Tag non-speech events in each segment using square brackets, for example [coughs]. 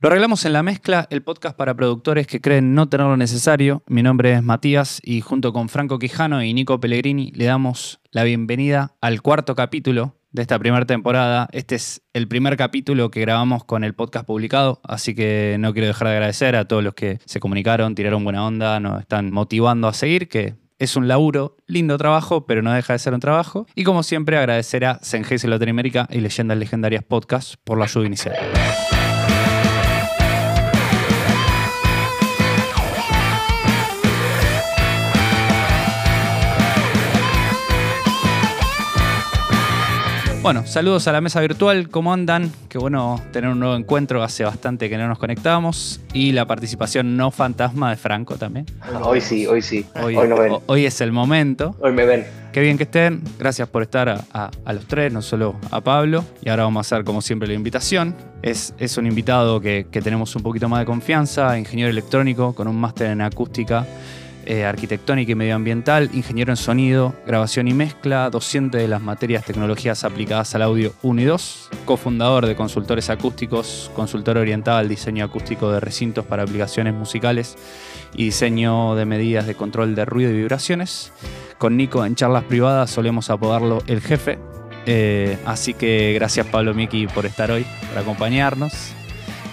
Lo arreglamos en la mezcla, el podcast para productores que creen no tener lo necesario. Mi nombre es Matías y junto con Franco Quijano y Nico Pellegrini le damos la bienvenida al cuarto capítulo de esta primera temporada. Este es el primer capítulo que grabamos con el podcast publicado, así que no quiero dejar de agradecer a todos los que se comunicaron, tiraron buena onda, nos están motivando a seguir, que es un laburo, lindo trabajo, pero no deja de ser un trabajo. Y como siempre, agradecer a Sengese Latinoamérica y Leyendas Legendarias Podcast por la ayuda inicial. Bueno, saludos a la mesa virtual, ¿cómo andan? Qué bueno tener un nuevo encuentro, hace bastante que no nos conectábamos. Y la participación no fantasma de Franco también. hoy sí, hoy sí. Hoy, ven. hoy es el momento. Hoy me ven. Qué bien que estén, gracias por estar a, los tres, no solo a Pablo. Y ahora vamos a hacer como siempre la invitación. Es, es un invitado que, que tenemos un poquito más de confianza, ingeniero electrónico con un máster en acústica eh, arquitectónica y medioambiental, ingeniero en sonido, grabación y mezcla, docente de las materias tecnologías aplicadas al audio 1 y 2, cofundador de Consultores Acústicos, consultor orientado al diseño acústico de recintos para aplicaciones musicales y diseño de medidas de control de ruido y vibraciones. Con Nico en charlas privadas solemos apodarlo el jefe. Eh, así que gracias Pablo Miki por estar hoy, por acompañarnos.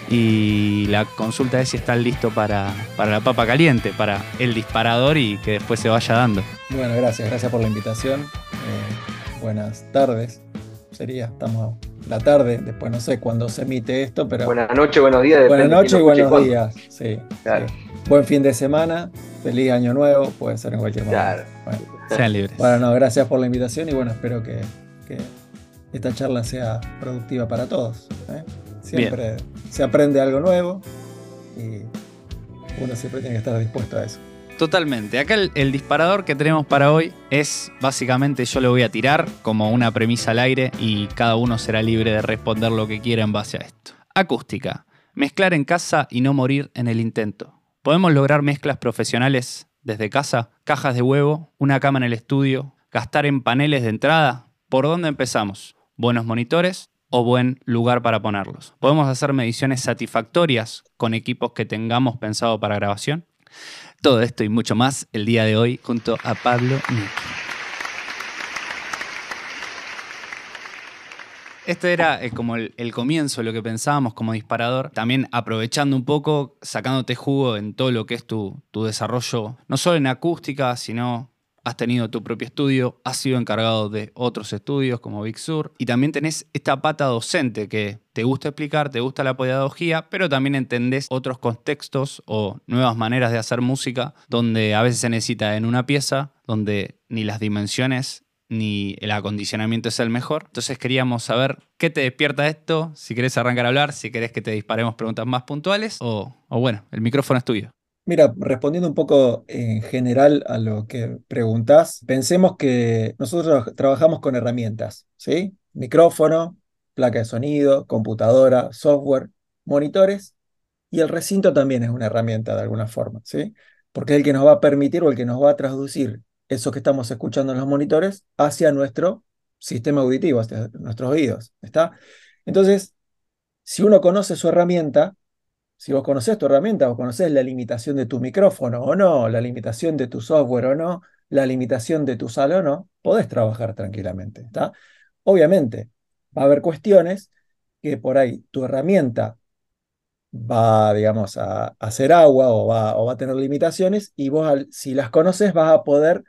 Y la consulta es si están listos para, para la papa caliente, para el disparador y que después se vaya dando. Bueno, gracias, gracias por la invitación. Eh, buenas tardes. Sería, estamos la tarde, después no sé cuándo se emite esto, pero. Buenas noches, buenos días. Buenas noches y buenos días. Sí, Buen fin de semana, feliz año nuevo, puede ser en cualquier momento. Claro. Sean libres. Bueno, no, gracias por la invitación y bueno, espero que, esta charla sea productiva para todos. ¿eh? Siempre se aprende algo nuevo y uno siempre tiene que estar dispuesto a eso. Totalmente. Acá el, disparador que tenemos para hoy es básicamente yo lo voy a tirar como una premisa al aire y cada uno será libre de responder lo que quiera en base a esto. Acústica. Mezclar en casa y no morir en el intento. ¿Podemos lograr mezclas profesionales desde casa? Cajas de huevo, una cama en el estudio, gastar en paneles de entrada. ¿Por dónde empezamos? Buenos monitores, o buen lugar para ponerlos. Podemos hacer mediciones satisfactorias con equipos que tengamos pensado para grabación. Todo esto y mucho más el día de hoy junto a Pablo Nick. Este era eh, como el, el, comienzo, lo que pensábamos como disparador. También aprovechando un poco, sacándote jugo en todo lo que es tu, tu desarrollo, no solo en acústica, sino has tenido tu propio estudio, has sido encargado de otros estudios como Big Sur y también tenés esta pata docente que te gusta explicar, te gusta la pedagogía, pero también entendés otros contextos o nuevas maneras de hacer música donde a veces se necesita en una pieza, donde ni las dimensiones ni el acondicionamiento es el mejor. Entonces queríamos saber qué te despierta esto, si querés arrancar a hablar, si querés que te disparemos preguntas más puntuales o, o bueno, el micrófono es tuyo. Mira, respondiendo un poco en general a lo que preguntás, pensemos que nosotros trabajamos con herramientas, ¿sí? Micrófono, placa de sonido, computadora, software, monitores, y el recinto también es una herramienta de alguna forma, ¿sí? Porque es el que nos va a permitir o el que nos va a traducir eso que estamos escuchando en los monitores hacia nuestro sistema auditivo, hacia nuestros oídos, ¿está? Entonces, si uno conoce su herramienta, si vos conocés tu herramienta, vos conocés la limitación de tu micrófono o no, la limitación de tu software o no, la limitación de tu sala o no, podés trabajar tranquilamente. ¿está? Obviamente, va a haber cuestiones que por ahí tu herramienta va, digamos, a, hacer agua o va, o va, a tener limitaciones y vos, si las conoces, vas a poder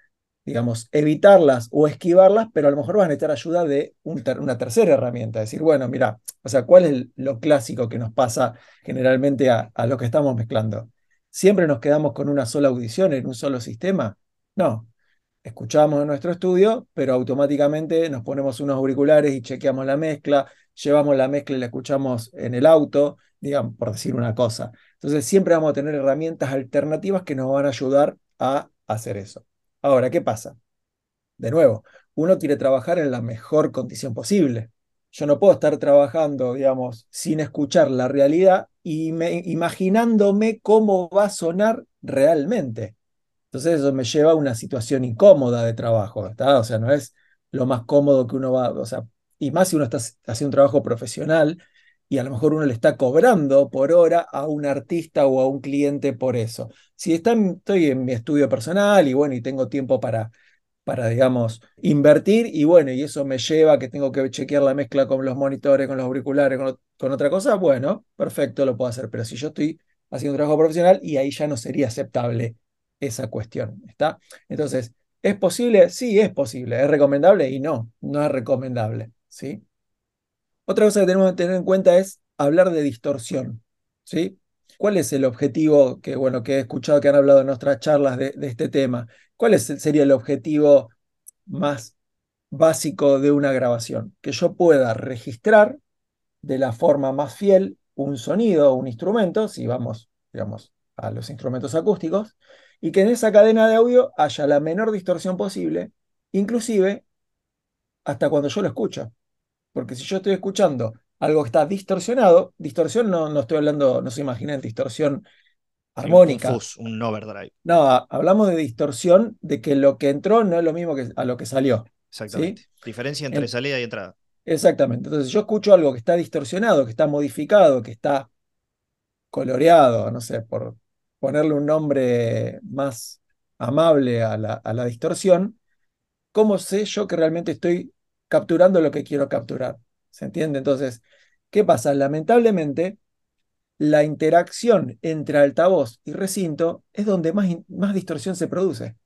digamos, evitarlas o esquivarlas, pero a lo mejor vas a necesitar ayuda de una tercera herramienta. Decir, bueno, mira, o sea, ¿cuál es lo clásico que nos pasa generalmente a, lo que estamos mezclando? ¿Siempre nos quedamos con una sola audición en un solo sistema? No. Escuchamos en nuestro estudio, pero automáticamente nos ponemos unos auriculares y chequeamos la mezcla, llevamos la mezcla y la escuchamos en el auto, digamos, por decir una cosa. Entonces siempre vamos a tener herramientas alternativas que nos van a ayudar a hacer eso. Ahora, ¿qué pasa? De nuevo, uno quiere trabajar en la mejor condición posible. Yo no puedo estar trabajando, digamos, sin escuchar la realidad y imaginándome cómo va a sonar realmente. Entonces eso me lleva a una situación incómoda de trabajo, ¿está? O sea, no es lo más cómodo que uno va, o sea, y más si uno está haciendo un trabajo profesional, y a lo mejor uno le está cobrando por hora a un artista o a un cliente por eso. Si estoy en mi estudio personal y bueno, y tengo tiempo para, para, digamos, invertir y bueno, y eso me lleva a que tengo que chequear la mezcla con los monitores, con los auriculares, con, con otra cosa, bueno, perfecto, lo puedo hacer. Pero si yo estoy haciendo un trabajo profesional y ahí ya no sería aceptable esa cuestión, ¿está? Entonces, ¿es posible? Sí, es posible. ¿Es recomendable? Y no, no es recomendable, ¿sí? Otra cosa que tenemos que tener en cuenta es hablar de distorsión, ¿sí? ¿Cuál es el objetivo que, bueno, que he escuchado que han hablado en nuestras charlas de, este tema? ¿Cuál es, sería el objetivo más básico de una grabación? Que yo pueda registrar de la forma más fiel un sonido, un instrumento, si vamos, digamos, a los instrumentos acústicos, y que en esa cadena de audio haya la menor distorsión posible, inclusive hasta cuando yo lo escucho. Porque si yo estoy escuchando algo que está distorsionado, distorsión no, no estoy hablando, no se imaginen distorsión armónica. Un, un overdrive. No, hablamos de distorsión de que lo que entró no es lo mismo que a lo que salió. Exactamente. Diferencia entre salida y entrada. Exactamente. Entonces, yo escucho algo que está distorsionado, que está modificado, que está coloreado, no sé, por ponerle un nombre más amable a la, a la distorsión, ¿cómo sé yo que realmente estoy capturando lo que quiero capturar. ¿Se entiende? Entonces, ¿qué pasa? Lamentablemente, la interacción entre altavoz y recinto es donde más, más distorsión se produce.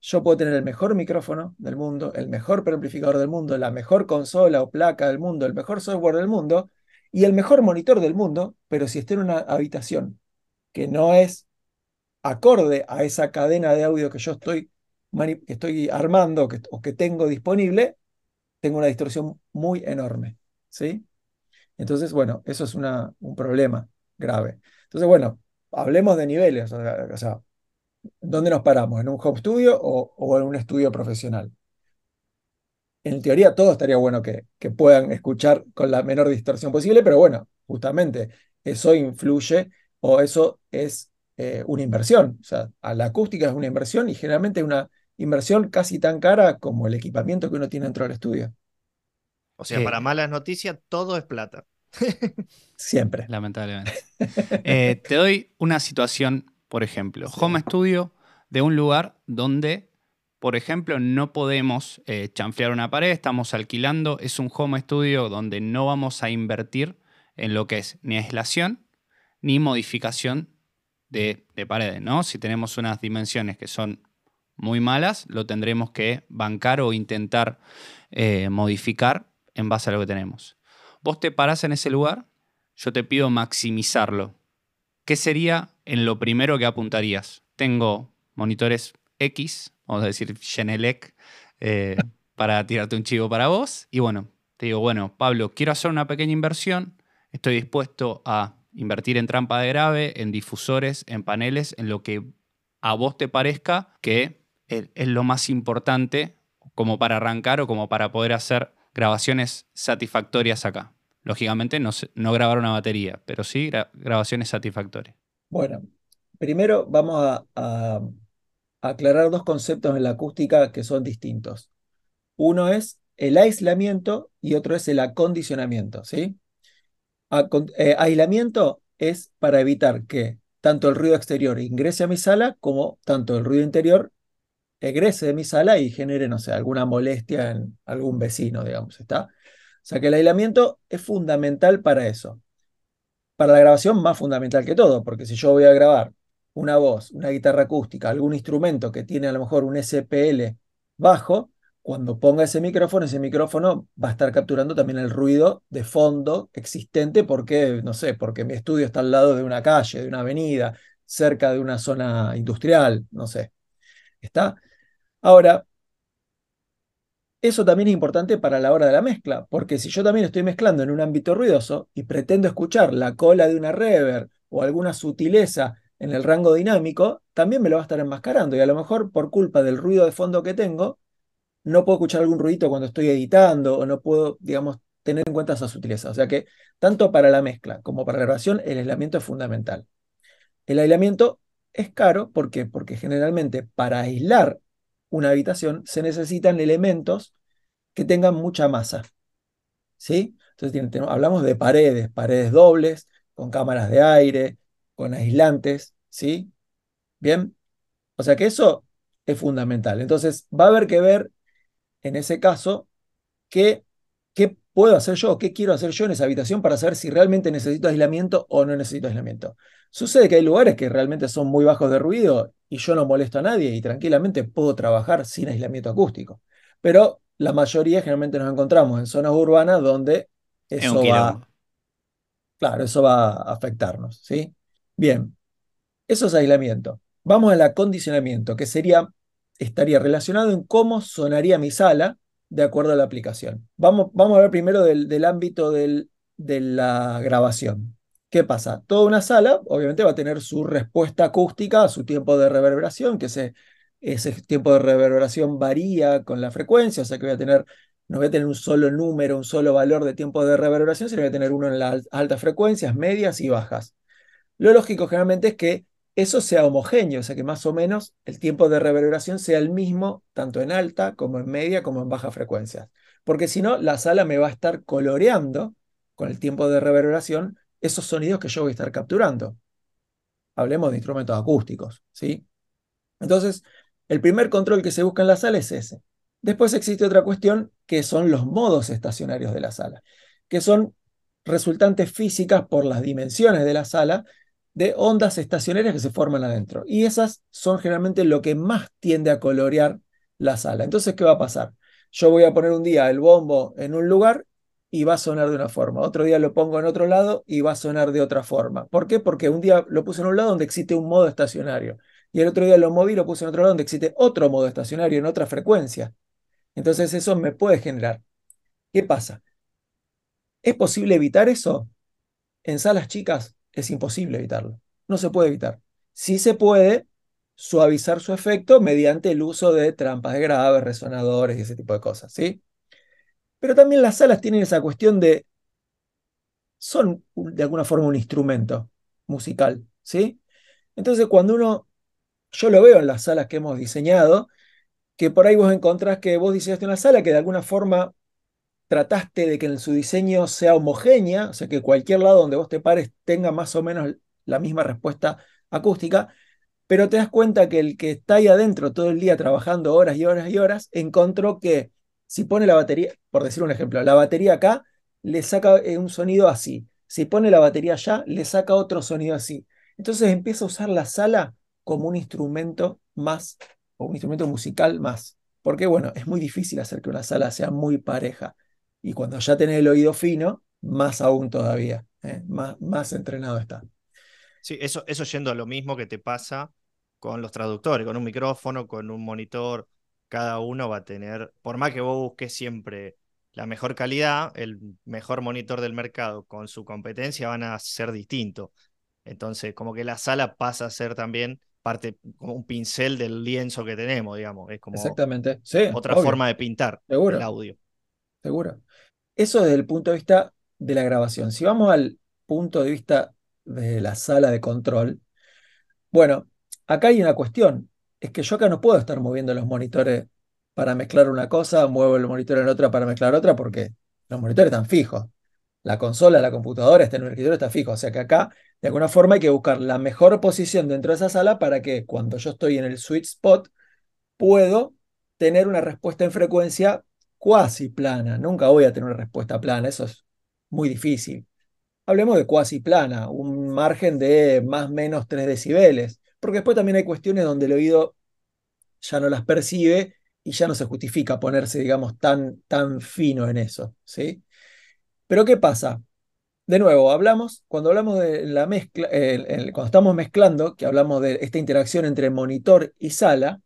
Yo puedo tener el mejor micrófono del mundo, el mejor preamplificador del mundo, la mejor consola o placa del mundo, el mejor software del mundo y el mejor monitor del mundo, pero si estoy en una habitación que no es acorde a esa cadena de audio que yo estoy, que estoy armando o que tengo disponible, tengo una distorsión muy enorme, ¿sí? Entonces, bueno, eso es una, un problema grave. Entonces, bueno, hablemos de niveles, o sea, ¿dónde nos paramos? ¿En un home studio o, en un estudio profesional? En teoría, todo estaría bueno que, que puedan escuchar con la menor distorsión posible, pero bueno, justamente eso influye o eso es eh, una inversión. O sea, a la acústica es una inversión y generalmente una inversión casi tan cara como el equipamiento que uno tiene dentro del estudio. O sea, para malas noticias, todo es plata. [laughs] [laughs] Siempre. Lamentablemente. Eh, te doy una situación, por ejemplo, home studio de un lugar donde, por ejemplo, no podemos eh, chanflear una pared, estamos alquilando, es un home studio donde no vamos a invertir en lo que es ni aislación ni modificación de, de paredes, ¿no? Si tenemos unas dimensiones que son muy malas, lo tendremos que bancar o intentar eh, modificar en base a lo que tenemos. Vos te parás en ese lugar, yo te pido maximizarlo. ¿Qué sería en lo primero que apuntarías? Tengo monitores X, vamos a decir Genelec, eh, [laughs] para tirarte un chivo para vos. Y bueno, te digo, bueno, Pablo, quiero hacer una pequeña inversión, estoy dispuesto a invertir en trampa de grave, en difusores, en paneles, en lo que a vos te parezca que es, lo más importante como para arrancar o como para poder hacer grabaciones satisfactorias acá. Lógicamente no, no grabar una batería, pero sí grabaciones satisfactorias. Bueno, primero vamos a, aclarar dos conceptos en la acústica que son distintos. Uno es el aislamiento y otro es el acondicionamiento. ¿sí? Eh, aislamiento es para evitar que tanto el ruido exterior ingrese a mi sala como tanto el ruido interior egrese de mi sala y genere, no sé, alguna molestia en algún vecino, digamos, ¿está? O sea que el aislamiento es fundamental para eso. Para la grabación más fundamental que todo, porque si yo voy a grabar una voz, una guitarra acústica, algún instrumento que tiene a lo mejor un SPL bajo, cuando ponga ese micrófono, ese micrófono va a estar capturando también el ruido de fondo existente porque, no sé, porque mi estudio está al lado de una calle, de una avenida, cerca de una zona industrial, no sé. ¿Está? Ahora, eso también es importante para la hora de la mezcla, porque si yo también estoy mezclando en un ámbito ruidoso y pretendo escuchar la cola de una reverb o alguna sutileza en el rango dinámico, también me lo va a estar enmascarando y a lo mejor por culpa del ruido de fondo que tengo, no puedo escuchar algún ruidito cuando estoy editando o no puedo, digamos, tener en cuenta esa sutileza. O sea que tanto para la mezcla como para la grabación el aislamiento es fundamental. El aislamiento es caro, ¿por qué? Porque generalmente para aislar una habitación se necesitan elementos que tengan mucha masa. ¿Sí? Entonces hablamos de paredes, paredes dobles, con cámaras de aire, con aislantes, ¿sí? Bien. O sea que eso es fundamental. Entonces va a haber que ver en ese caso qué puedo hacer yo, qué quiero hacer yo en esa habitación para saber si realmente necesito aislamiento o no necesito aislamiento. Sucede que hay lugares que realmente son muy bajos de ruido y yo no molesto a nadie y tranquilamente puedo trabajar sin aislamiento acústico. Pero la mayoría generalmente nos encontramos en zonas urbanas donde eso va, claro, eso va a afectarnos, ¿sí? Bien, eso es aislamiento. Vamos al acondicionamiento, que sería, estaría relacionado en cómo sonaría mi sala de acuerdo a la aplicación. Vamos, vamos a ver primero del, ámbito de la grabación. ¿Qué pasa? Toda una sala, obviamente, va a tener su respuesta acústica, su tiempo de reverberación, que ese, ese tiempo de reverberación varía con la frecuencia, o sea que voy a tener, no voy a tener un solo número, un solo valor de tiempo de reverberación, sino voy a tener uno en las altas frecuencias, medias y bajas. Lo lógico generalmente es que eso sea homogéneo, o sea que más o menos el tiempo de reverberación sea el mismo tanto en alta como en media como en baja frecuencia. Porque si no, la sala me va a estar coloreando con el tiempo de reverberación esos sonidos que yo voy a estar capturando. Hablemos de instrumentos acústicos, ¿sí? Entonces, el primer control que se busca en la sala es ese. Después existe otra cuestión que son los modos estacionarios de la sala, que son resultantes físicas por las dimensiones de la sala de ondas estacionarias que se forman adentro. Y esas son generalmente lo que más tiende a colorear la sala. Entonces, ¿qué va a pasar? Yo voy a poner un día el bombo en un lugar y va a sonar de una forma. Otro día lo pongo en otro lado y va a sonar de otra forma. ¿Por qué? Porque un día lo puse en un lado donde existe un modo estacionario. Y el otro día lo moví y lo puse en otro lado donde existe otro modo estacionario en otra frecuencia. Entonces eso me puede generar. ¿Qué pasa? ¿Es posible evitar eso? En salas chicas es imposible evitarlo. No se puede evitar. Sí se puede suavizar su efecto mediante el uso de trampas de graves, resonadores y ese tipo de cosas, ¿sí? Pero también las salas tienen esa cuestión de son de alguna forma un instrumento musical, ¿sí? Entonces cuando uno, yo lo veo en las salas que hemos diseñado, que por ahí vos encontrás que vos diseñaste una sala que de alguna forma trataste de que en su diseño sea homogénea, o sea, que cualquier lado donde vos te pares tenga más o menos la misma respuesta acústica, pero te das cuenta que el que está ahí adentro todo el día trabajando horas y horas y horas, encontró que si pone la batería, por decir un ejemplo, la batería acá le saca eh, un sonido así, si pone la batería allá, le saca otro sonido así. Entonces empieza a usar la sala como un instrumento más, o un instrumento musical más. Porque bueno, es muy difícil hacer que una sala sea muy pareja. Y cuando ya tenés el oído fino, más aún todavía, ¿eh? más, más entrenado está. Sí, eso, eso yendo a lo mismo que te pasa con los traductores, con un micrófono, con un monitor, cada uno va a tener, por más que vos busques siempre la mejor calidad, el mejor monitor del mercado con su competencia van a ser distintos. Entonces, como que la sala pasa a ser también parte, como un pincel del lienzo que tenemos, digamos. Es como Exactamente. otra forma de pintar el audio. Seguro. Eso desde el punto de vista de la grabación. Si vamos al punto de vista de la sala de control, bueno, acá hay una cuestión. Es que yo acá no puedo estar moviendo los monitores para mezclar una cosa, muevo el monitor en otra para mezclar otra, porque los monitores están fijos. La consola, la computadora, el escritorio, está fijo. O sea que acá, de alguna forma, hay que buscar la mejor posición dentro de esa sala para que cuando yo estoy en el sweet spot, puedo tener una respuesta en frecuencia cuasi plana. Nunca voy a tener una respuesta plana, eso es muy difícil. Hablemos de cuasi plana, un margen de más o menos 3 decibeles, porque después también hay cuestiones donde el oído ya no las percibe y ya no se justifica ponerse, digamos, tan, tan fino en eso, ¿sí? Pero ¿qué pasa? De nuevo, hablamos, cuando hablamos de la mezcla, cuando estamos mezclando, que hablamos de esta interacción entre monitor y sala,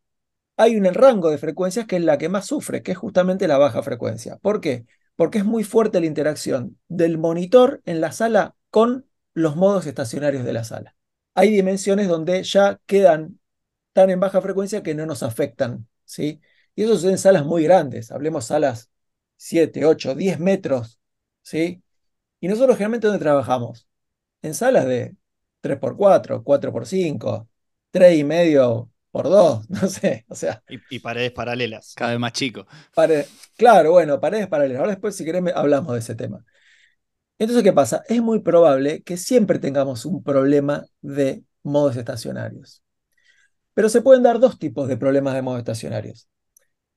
hay un rango de frecuencias que es la que más sufre, que es justamente la baja frecuencia. ¿Por qué? Porque es muy fuerte la interacción del monitor en la sala con los modos estacionarios de la sala. Hay dimensiones donde ya quedan tan en baja frecuencia que no nos afectan, ¿sí? Y eso son salas muy grandes, hablemos salas 7, 8, 10 metros, ¿sí? Y nosotros generalmente ¿dónde trabajamos? En salas de 3x4, 4x5, 3,5 por dos, [laughs] no sé, o sea. Y, paredes paralelas. Cada vez más chico. claro, bueno, paredes paralelas. Ahora después, si querés, hablamos de ese tema. Entonces, ¿qué pasa? Es muy probable que siempre tengamos un problema de modos estacionarios. Pero se pueden dar dos tipos de problemas de modos estacionarios.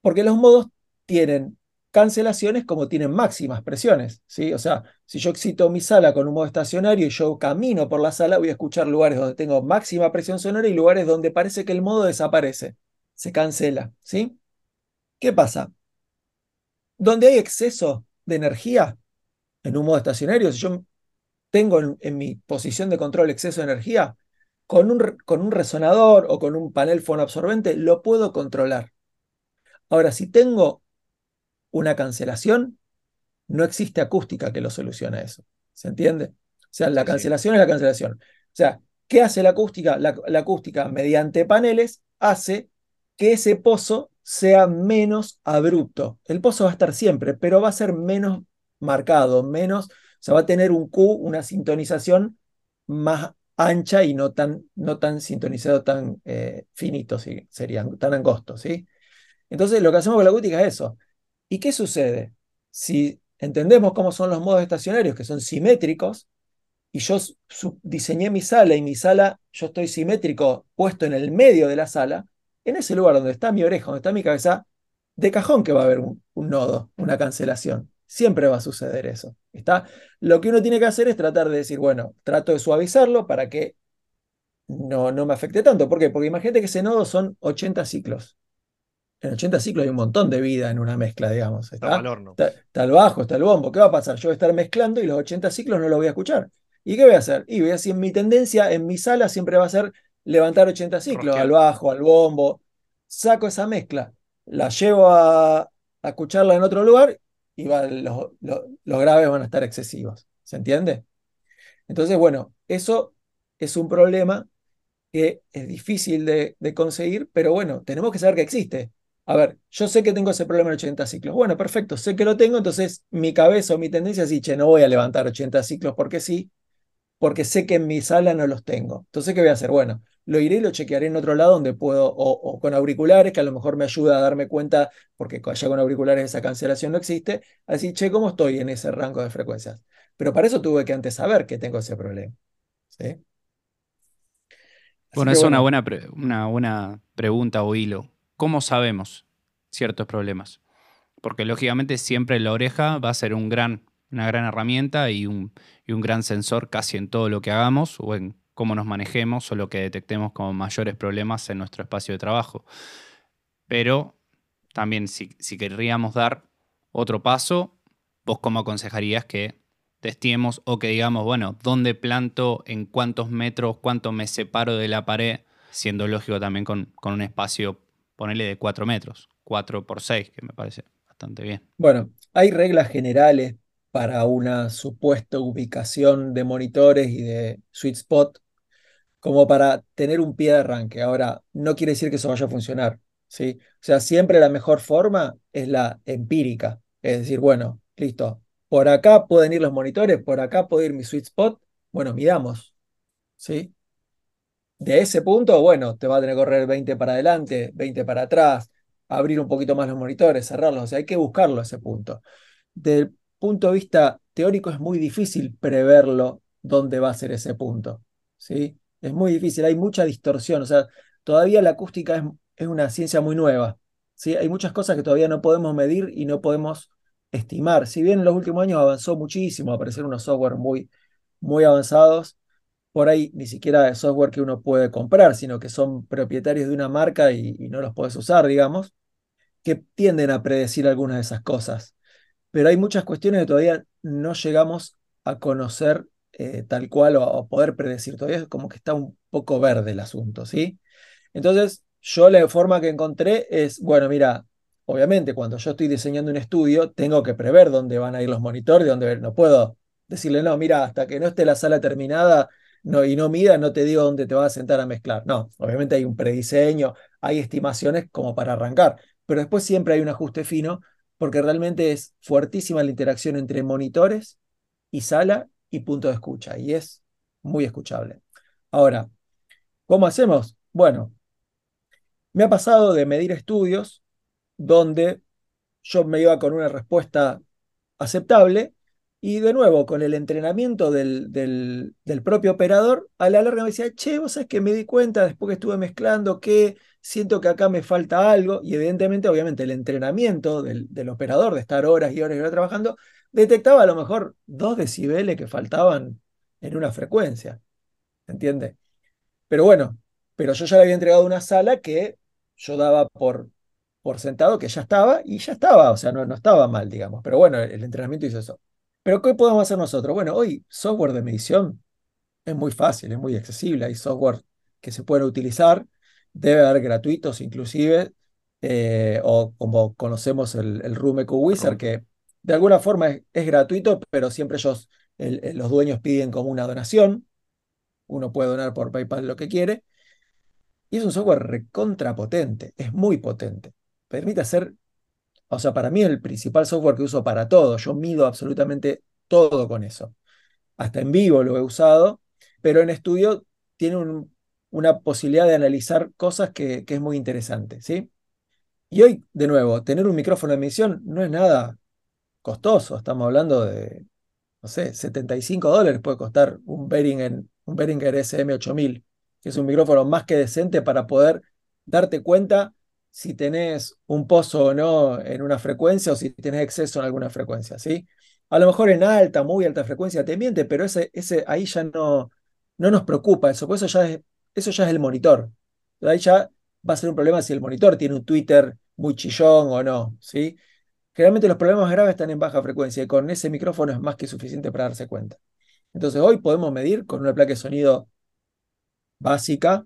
Porque los modos tienen cancelaciones como tienen máximas presiones. ¿sí? O sea, si yo excito mi sala con un modo estacionario y yo camino por la sala, voy a escuchar lugares donde tengo máxima presión sonora y lugares donde parece que el modo desaparece, se cancela. ¿sí? ¿Qué pasa? Donde hay exceso de energía en un modo estacionario, si yo tengo en, mi posición de control exceso de energía, con un, con un resonador o con un panel fonoabsorbente lo puedo controlar. Ahora, si tengo una cancelación, no existe acústica que lo solucione eso. ¿Se entiende? O sea, la cancelación es la cancelación. O sea, ¿qué hace la acústica? La, acústica, mediante paneles, hace que ese pozo sea menos abrupto. El pozo va a estar siempre, pero va a ser menos marcado, menos, o sea, va a tener un Q, una sintonización más ancha y no tan, no tan sintonizado, tan eh, finito, ¿sí? serían tan angosto, ¿sí? Entonces, lo que hacemos con la acústica es eso. ¿Y qué sucede? Si entendemos cómo son los modos estacionarios, que son simétricos, y yo diseñé mi sala y mi sala, yo estoy simétrico puesto en el medio de la sala, en ese lugar donde está mi oreja, donde está mi cabeza, de cajón que va a haber un, nodo, una cancelación. Siempre va a suceder eso. ¿está? Lo que uno tiene que hacer es tratar de decir, bueno, trato de suavizarlo para que no, no me afecte tanto. ¿Por qué? Porque imagínate que ese nodo son 80 ciclos en 80 ciclos hay un montón de vida en una mezcla, digamos. Está, está, el bajo, está el bombo. ¿Qué va a pasar? Yo voy a estar mezclando y los 80 ciclos no los voy a escuchar. ¿Y qué voy a hacer? Y voy a decir, mi tendencia en mi sala siempre va a ser levantar 80 ciclos, al bajo, al bombo. Saco esa mezcla, la llevo a, escucharla en otro lugar y los, graves van a estar excesivos. ¿Se entiende? Entonces, bueno, eso es un problema que es difícil de, de, conseguir, pero bueno, tenemos que saber que existe. A ver, yo sé que tengo ese problema en 80 ciclos. Bueno, perfecto, sé que lo tengo, entonces mi cabeza o mi tendencia es decir, che, no voy a levantar 80 ciclos porque sí, porque sé que en mi sala no los tengo. Entonces, ¿qué voy a hacer? Bueno, lo iré y lo chequearé en otro lado donde puedo, o, con auriculares, que a lo mejor me ayuda a darme cuenta, porque allá con auriculares esa cancelación no existe, así, che, ¿cómo estoy en ese rango de frecuencias? Pero para eso tuve que antes saber que tengo ese problema. Bueno, es Una, buena una buena pregunta o hilo ¿Cómo sabemos ciertos problemas? Porque lógicamente siempre la oreja va a ser una gran herramienta y un, gran sensor casi en todo lo que hagamos o en cómo nos manejemos o lo que detectemos como mayores problemas en nuestro espacio de trabajo. Pero también si, si querríamos dar otro paso, vos cómo aconsejarías que testiemos o que digamos, bueno, ¿dónde planto? ¿En cuántos metros? ¿Cuánto me separo de la pared? Siendo lógico también con un espacio ponerle de 4 metros, 4 por 6, que me parece bastante bien. Bueno, hay reglas generales para una supuesta ubicación de monitores y de sweet spot, como para tener un pie de arranque. Ahora, no quiere decir que eso vaya a funcionar, ¿sí? O sea, siempre la mejor forma es la empírica, es decir, bueno, listo, por acá pueden ir los monitores, por acá puede ir mi sweet spot, bueno, miramos, ¿sí? De ese punto, bueno, te va a tener que correr 20 para adelante, 20 para atrás, abrir un poquito más los monitores, cerrarlos, o sea, hay que buscarlo a ese punto. Del punto de vista teórico es muy difícil preverlo dónde va a ser ese punto, ¿sí? Es muy difícil, hay mucha distorsión, o sea, todavía la acústica es, es una ciencia muy nueva, ¿sí? Hay muchas cosas que todavía no podemos medir y no podemos estimar. Si bien en los últimos años avanzó muchísimo, aparecieron unos software muy, muy avanzados, por ahí ni siquiera de software que uno puede comprar, sino que son propietarios de una marca y, no los puedes usar, digamos, que tienden a predecir algunas de esas cosas. Pero hay muchas cuestiones que todavía no llegamos a conocer eh, tal cual o a poder predecir. Todavía es como que está un poco verde el asunto, ¿sí? Entonces, yo la forma que encontré es, bueno, mira, obviamente cuando yo estoy diseñando un estudio, tengo que prever dónde van a ir los monitores, dónde no puedo decirle, no, mira, hasta que no esté la sala terminada, y no mida, no te digo dónde te vas a sentar a mezclar. No, obviamente hay un prediseño, hay estimaciones como para arrancar, pero después siempre hay un ajuste fino porque realmente es fuertísima la interacción entre monitores y sala y punto de escucha, y es muy escuchable. Ahora, ¿cómo hacemos? Bueno, me ha pasado de medir estudios donde yo me iba con una respuesta aceptable Y de nuevo, con el entrenamiento del, del, propio operador, a la larga me decía, che, vos sabés que me di cuenta después que estuve mezclando que siento que acá me falta algo. Y evidentemente, obviamente, el entrenamiento del, del operador de estar horas y horas y horas trabajando, detectaba a lo mejor dos decibeles que faltaban en una frecuencia. ¿Entiende? Pero bueno, pero yo ya le había entregado una sala que yo daba por, por sentado que ya estaba y ya estaba, o sea, no, no estaba mal, digamos. Pero bueno, el entrenamiento hizo eso. Pero ¿qué podemos hacer nosotros? Bueno, hoy software de medición es muy fácil, es muy accesible, hay software que se pueden utilizar, debe haber gratuitos inclusive, eh, o como conocemos el, el Room Eco Wizard, que de alguna forma es, es gratuito, pero siempre ellos, el, el, los dueños piden como una donación, uno puede donar por PayPal lo que quiere, y es un software recontrapotente, es muy potente, permite hacer o sea, para mí el principal software que uso para todo. Yo mido absolutamente todo con eso. Hasta en vivo lo he usado, pero en estudio tiene un, una posibilidad de analizar cosas que, es muy interesante, ¿sí? Y hoy, de nuevo, tener un micrófono de emisión no es nada costoso. Estamos hablando de, no sé, 75 dólares puede costar un Behringer, Behringer SM8000, que es un micrófono más que decente para poder darte cuenta si tenés un pozo o no en una frecuencia o si tenés exceso en alguna frecuencia, ¿sí? A lo mejor en alta, muy alta frecuencia te miente, pero ese, ese, ahí ya no, no nos preocupa eso, pues eso ya, es, eso ya es el monitor. Ahí ya va a ser un problema si el monitor tiene un Twitter muy chillón o no, ¿sí? Generalmente los problemas graves están en baja frecuencia y con ese micrófono es más que suficiente para darse cuenta. Entonces hoy podemos medir con una placa de sonido básica,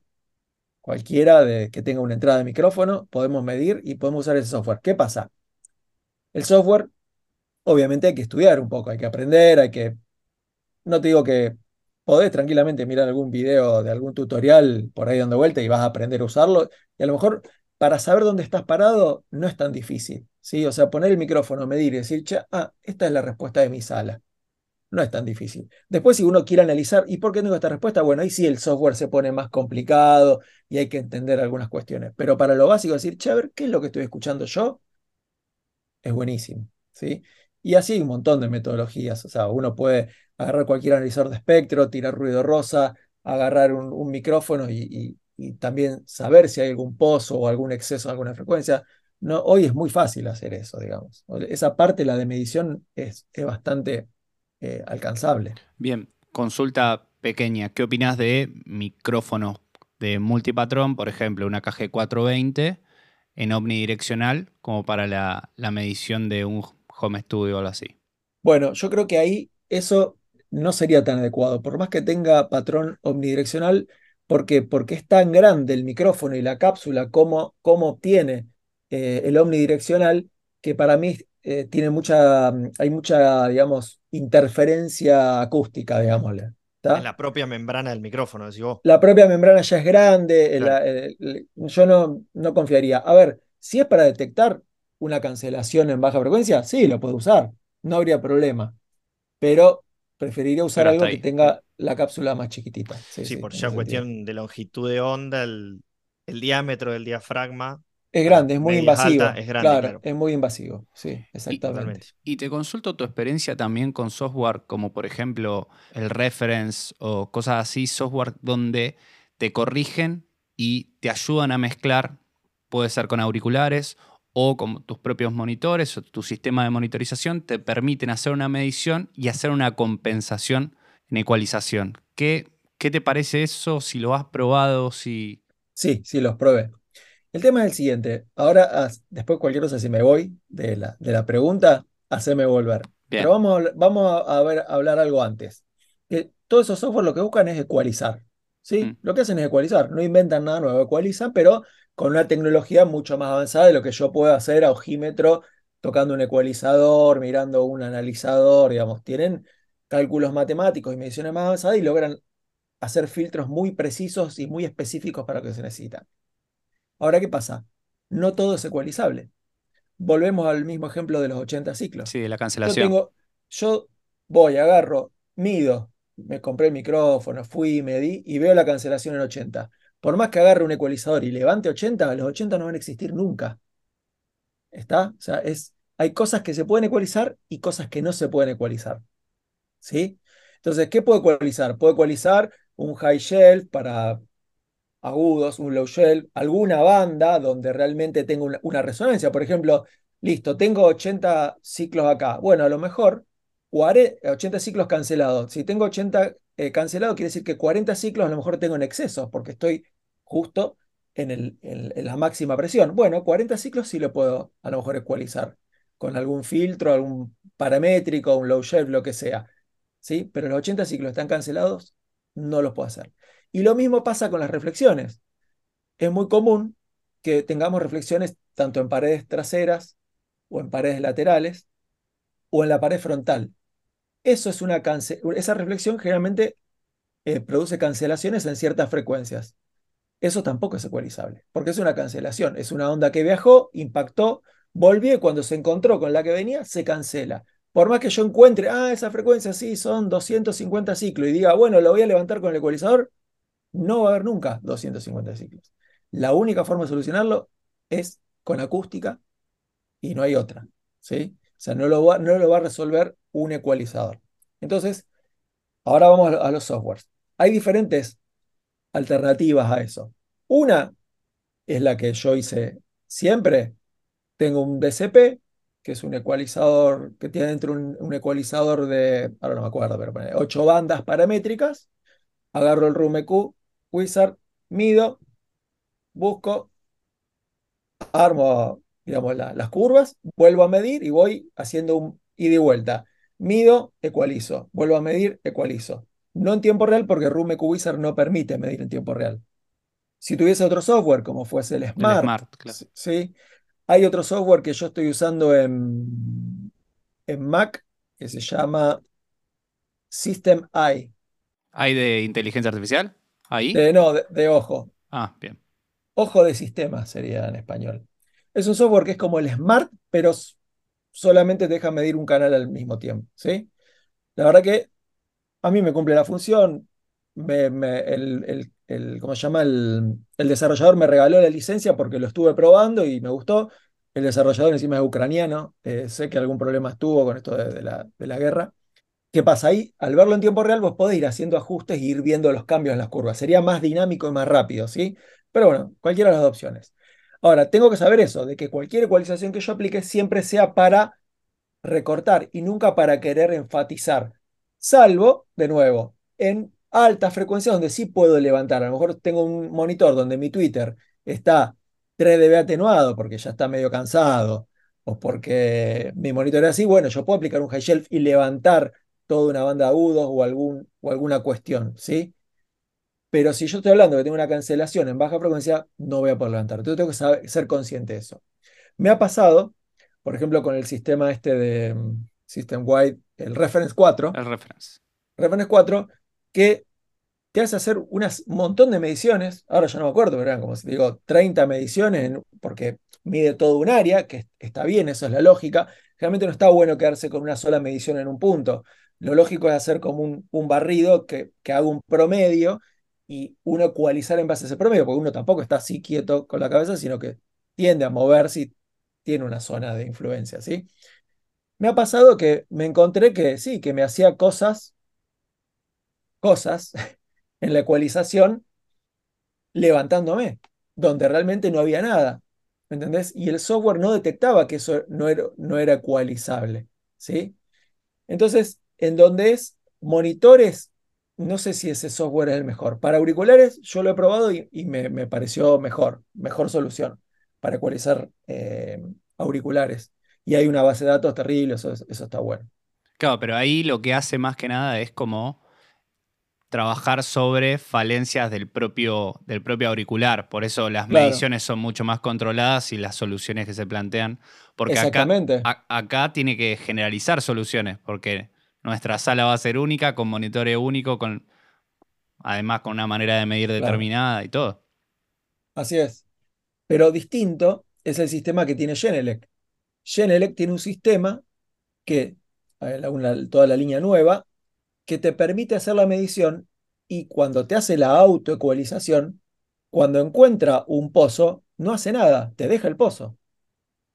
cualquiera de, que tenga una entrada de micrófono, podemos medir y podemos usar ese software. ¿Qué pasa? El software, obviamente hay que estudiar un poco, hay que aprender, hay que... No te digo que podés tranquilamente mirar algún video de algún tutorial por ahí dando vuelta y vas a aprender a usarlo. Y a lo mejor para saber dónde estás parado no es tan difícil. ¿sí? O sea, poner el micrófono, medir y decir, ah, esta es la respuesta de mi sala. No es tan difícil. Después, si uno quiere analizar, ¿y por qué tengo esta respuesta? Bueno, ahí sí el software se pone más complicado y hay que entender algunas cuestiones. Pero para lo básico, decir, chévere, ¿qué es lo que estoy escuchando yo? Es buenísimo. ¿sí? Y así hay un montón de metodologías. O sea, uno puede agarrar cualquier analizador de espectro, tirar ruido rosa, agarrar un, micrófono y, también saber si hay algún pozo o algún exceso en alguna frecuencia. No, hoy es muy fácil hacer eso, digamos. Esa parte, la de medición, es, es bastante eh, alcanzable. Bien, consulta pequeña. ¿Qué opinas de micrófonos de multipatrón, por ejemplo, una KG420 en omnidireccional, como para la, la medición de un home studio o algo así? Bueno, yo creo que ahí eso no sería tan adecuado, por más que tenga patrón omnidireccional, porque, porque es tan grande el micrófono y la cápsula como, como obtiene eh, el omnidireccional, que para mí eh, tiene mucha, hay mucha, digamos, interferencia acústica, digámosle. ¿tá? En la propia membrana del micrófono, decís vos. La propia membrana ya es grande, claro. el, el, yo no, no confiaría. A ver, si es para detectar una cancelación en baja frecuencia, sí, lo puedo usar, no habría problema. Pero preferiría usar algo que tenga la cápsula más chiquitita. Sí, sí, sí por ya cuestión sentido. de longitud de onda, el, el diámetro del diafragma es grande, es muy invasivo. Alta, es grande, claro, claro, es muy invasivo. Sí, exactamente. Y, y, te consulto tu experiencia también con software como por ejemplo el reference o cosas así, software donde te corrigen y te ayudan a mezclar, puede ser con auriculares o con tus propios monitores o tu sistema de monitorización, te permiten hacer una medición y hacer una compensación en ecualización. ¿Qué, qué te parece eso? Si lo has probado, si... Sí, sí, los probé. El tema es el siguiente. Ahora, después cualquier cosa, si me voy de la, de la pregunta, haceme volver. Bien. Pero vamos, a, vamos a, ver, a hablar algo antes. Que todos esos software lo que buscan es ecualizar. ¿sí? Mm. Lo que hacen es ecualizar. No inventan nada nuevo, ecualizan, pero con una tecnología mucho más avanzada de lo que yo puedo hacer a ojímetro, tocando un ecualizador, mirando un analizador, digamos. Tienen cálculos matemáticos y mediciones más avanzadas y logran hacer filtros muy precisos y muy específicos para lo que se necesita. Ahora, ¿qué pasa? No todo es ecualizable. Volvemos al mismo ejemplo de los 80 ciclos. Sí, de la cancelación. Yo, tengo, yo voy, agarro, mido, me compré el micrófono, fui, medí y veo la cancelación en 80. Por más que agarre un ecualizador y levante 80, los 80 no van a existir nunca. ¿Está? O sea, es, hay cosas que se pueden ecualizar y cosas que no se pueden ecualizar. ¿sí? Entonces, ¿qué puedo ecualizar? Puedo ecualizar un high shelf para agudos, un low shelf, alguna banda donde realmente tengo una, resonancia. Por ejemplo, listo, tengo 80 ciclos acá. Bueno, a lo mejor 80 ciclos cancelados. Si tengo 80 eh, cancelados, quiere decir que 40 ciclos a lo mejor tengo en exceso, porque estoy justo en, el, en, la máxima presión. Bueno, 40 ciclos sí lo puedo a lo mejor ecualizar con algún filtro, algún paramétrico, un low shelf, lo que sea. ¿Sí? Pero los 80 ciclos están cancelados, no los puedo hacer. Y lo mismo pasa con las reflexiones. Es muy común que tengamos reflexiones tanto en paredes traseras o en paredes laterales o en la pared frontal. Eso es una esa reflexión generalmente eh, produce cancelaciones en ciertas frecuencias. Eso tampoco es ecualizable, porque es una cancelación, es una onda que viajó, impactó, volvió y cuando se encontró con la que venía, se cancela. Por más que yo encuentre, ah, esa frecuencia sí, son 250 ciclos, y diga, bueno, lo voy a levantar con el ecualizador, no va a haber nunca 250 ciclos. La única forma de solucionarlo es con acústica y no hay otra. ¿sí? O sea, no lo va, no lo va a resolver un ecualizador. Entonces, ahora vamos a los softwares. Hay diferentes alternativas a eso. Una es la que yo hice siempre. Tengo un DCP, que es un ecualizador que tiene dentro un, ecualizador de, ahora no me acuerdo, pero ocho bandas paramétricas. Agarro el Room EQ Wizard, mido, busco, armo, digamos, las curvas, vuelvo a medir y voy haciendo un ida y vuelta. Mido, ecualizo, vuelvo a medir, ecualizo. No en tiempo real porque Room Wizard no permite medir en tiempo real. Si tuviese otro software como fuese el Smart, ¿sí? hay otro software que yo estoy usando en, en Mac que se llama System Eye. ¿Hay de inteligencia artificial? ¿Ahí? no, de, ojo. Ah, bien. Ojo de sistema sería en español. Es un software que es como el Smart, pero solamente te deja medir un canal al mismo tiempo. ¿sí? La verdad que a mí me cumple la función. el, el, ¿cómo se llama? El, desarrollador me regaló la licencia porque lo estuve probando y me gustó. El desarrollador encima es ucraniano. Eh, sé que algún problema estuvo con esto de, la, de la guerra. ¿Qué pasa ahí? Al verlo en tiempo real, vos podés ir haciendo ajustes e ir viendo los cambios en las curvas. Sería más dinámico y más rápido, ¿sí? Pero bueno, cualquiera de las dos opciones. Ahora, tengo que saber eso, de que cualquier ecualización que yo aplique siempre sea para recortar y nunca para querer enfatizar. Salvo, de nuevo, en altas frecuencias donde sí puedo levantar. A lo mejor tengo un monitor donde mi Twitter está 3 dB atenuado porque ya está medio cansado o porque mi monitor es así. Bueno, yo puedo aplicar un high shelf y levantar toda una banda de agudos o, algún, o alguna cuestión, ¿sí? Pero si yo estoy hablando que tengo una cancelación en baja frecuencia, no voy a poder levantar. Entonces tengo que ser consciente de eso. Me ha pasado, por ejemplo, con el sistema este de mm, System Wide, el Reference 4. El Reference. Reference 4, que te hace hacer un montón de mediciones. Ahora ya no me acuerdo, pero eran como si digo, 30 mediciones, porque mide todo un área, que está bien, eso es la lógica. Realmente no está bueno quedarse con una sola medición en un punto lo lógico es hacer como un, un barrido que, que, haga un promedio y uno ecualizar en base a ese promedio, porque uno tampoco está así quieto con la cabeza, sino que tiende a moverse y tiene una zona de influencia, ¿sí? Me ha pasado que me encontré que sí, que me hacía cosas, cosas [laughs] en la ecualización levantándome, donde realmente no había nada, ¿me entendés? Y el software no detectaba que eso no era, no era ecualizable, ¿sí? Entonces, en donde es monitores, no sé si ese software es el mejor. Para auriculares yo lo he probado y, me, pareció mejor, mejor solución para ecualizar eh, auriculares. Y hay una base de datos terrible, eso, eso está bueno. Claro, pero ahí lo que hace más que nada es como trabajar sobre falencias del propio, del propio auricular. Por eso las mediciones son mucho más controladas y las soluciones que se plantean. Porque acá, acá tiene que generalizar soluciones, porque nuestra sala va a ser única, con monitores único, con además con una manera de medir determinada y todo. Así es. Pero distinto es el sistema que tiene Genelec. Genelec tiene un sistema que, toda la línea nueva, que te permite hacer la medición y cuando te hace la autoecualización, cuando encuentra un pozo, no hace nada, te deja el pozo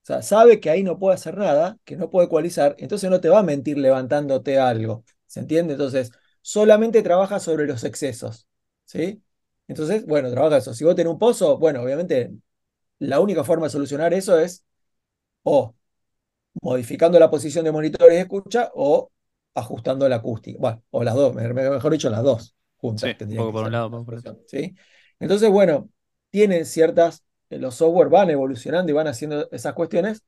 sea, sabe que ahí no puede hacer nada, que no puede ecualizar, entonces no te va a mentir levantándote algo. ¿Se entiende? Entonces, solamente trabaja sobre los excesos. ¿Sí? Entonces, bueno, trabaja eso. Si vos tenés un pozo, bueno, obviamente la única forma de solucionar eso es o modificando la posición de monitores de escucha o ajustando la acústica. Bueno, o las dos, mejor dicho, las dos juntas. Sí, poco por un lado, poco por otro. ¿sí? Entonces, bueno, tienen ciertas, los software van evolucionando y van haciendo esas cuestiones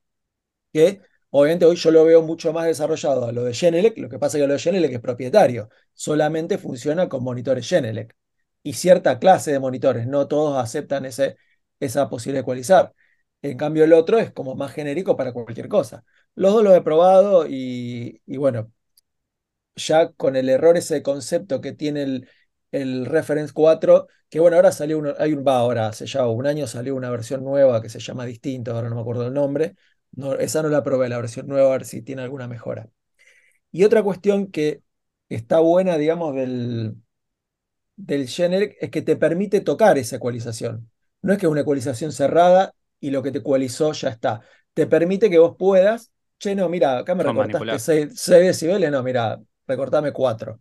que obviamente hoy yo lo veo mucho más desarrollado a lo de Genelec, lo que pasa es que lo de Genelec es propietario, solamente funciona con monitores Genelec y cierta clase de monitores, no todos aceptan ese, esa posibilidad de ecualizar. En cambio, el otro es como más genérico para cualquier cosa. Los dos los he probado y, bueno, ya con el error ese concepto que tiene el, el Reference 4, que bueno, ahora salió uno, hay un, va, ahora hace ya un año salió una versión nueva que se llama distinto, ahora no me acuerdo el nombre. No, esa no la probé, la versión nueva, a ver si tiene alguna mejora. Y otra cuestión que está buena, digamos, del, del generic es que te permite tocar esa ecualización. No es que es una ecualización cerrada y lo que te ecualizó ya está. Te permite que vos puedas, che, no, mira, acá me recortaste 6, decibeles, no, mira, recortame 4.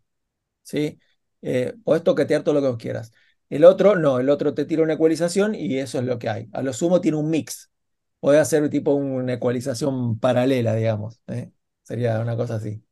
¿Sí? Eh, podés toquetear todo lo que vos quieras. El otro, no, el otro te tira una ecualización y eso es lo que hay. A lo sumo tiene un mix. Podés hacer tipo una ecualización paralela, digamos. ¿eh? Sería una cosa así.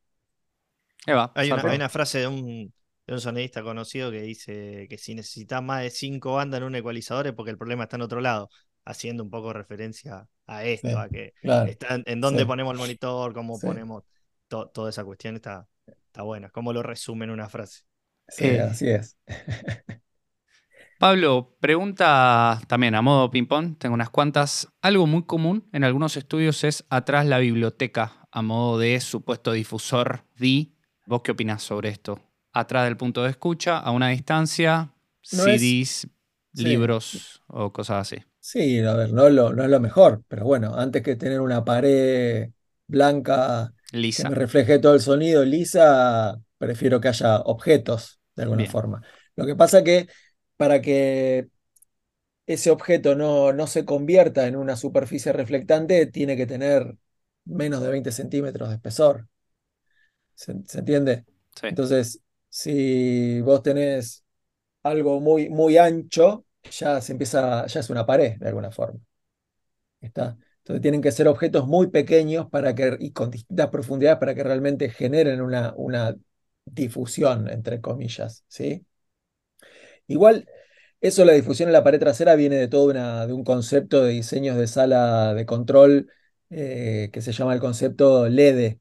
hay, una, frase de un, de un sonidista conocido que dice que si necesitas más de cinco bandas en un ecualizador es porque el problema está en otro lado haciendo un poco referencia a esto, a que en dónde ponemos el monitor, cómo ponemos toda esa cuestión, está, está buena. ¿Cómo lo resume en una frase? Sí, eh, así es. Pablo, pregunta también a modo ping-pong, tengo unas cuantas. Algo muy común en algunos estudios es atrás la biblioteca a modo de supuesto difusor DI. ¿Vos qué opinás sobre esto? Atrás del punto de escucha, a una distancia, CDs, libros o cosas así. Sí, a ver, no, no es lo mejor, pero bueno, antes que tener una pared blanca lisa. que me refleje todo el sonido lisa, prefiero que haya objetos de alguna forma. Lo que pasa que para que ese objeto no, no se convierta en una superficie reflectante, tiene que tener menos de 20 centímetros de espesor. ¿Se, entiende? Entonces, si vos tenés algo muy, muy ancho, ya se empieza, ya es una pared de alguna forma. ¿Está? Entonces tienen que ser objetos muy pequeños para que, y con distintas profundidades para que realmente generen una, una difusión, entre comillas. ¿sí? Igual, eso, la difusión en la pared trasera viene de todo una, de un concepto de diseños de sala de control eh, que se llama el concepto LED,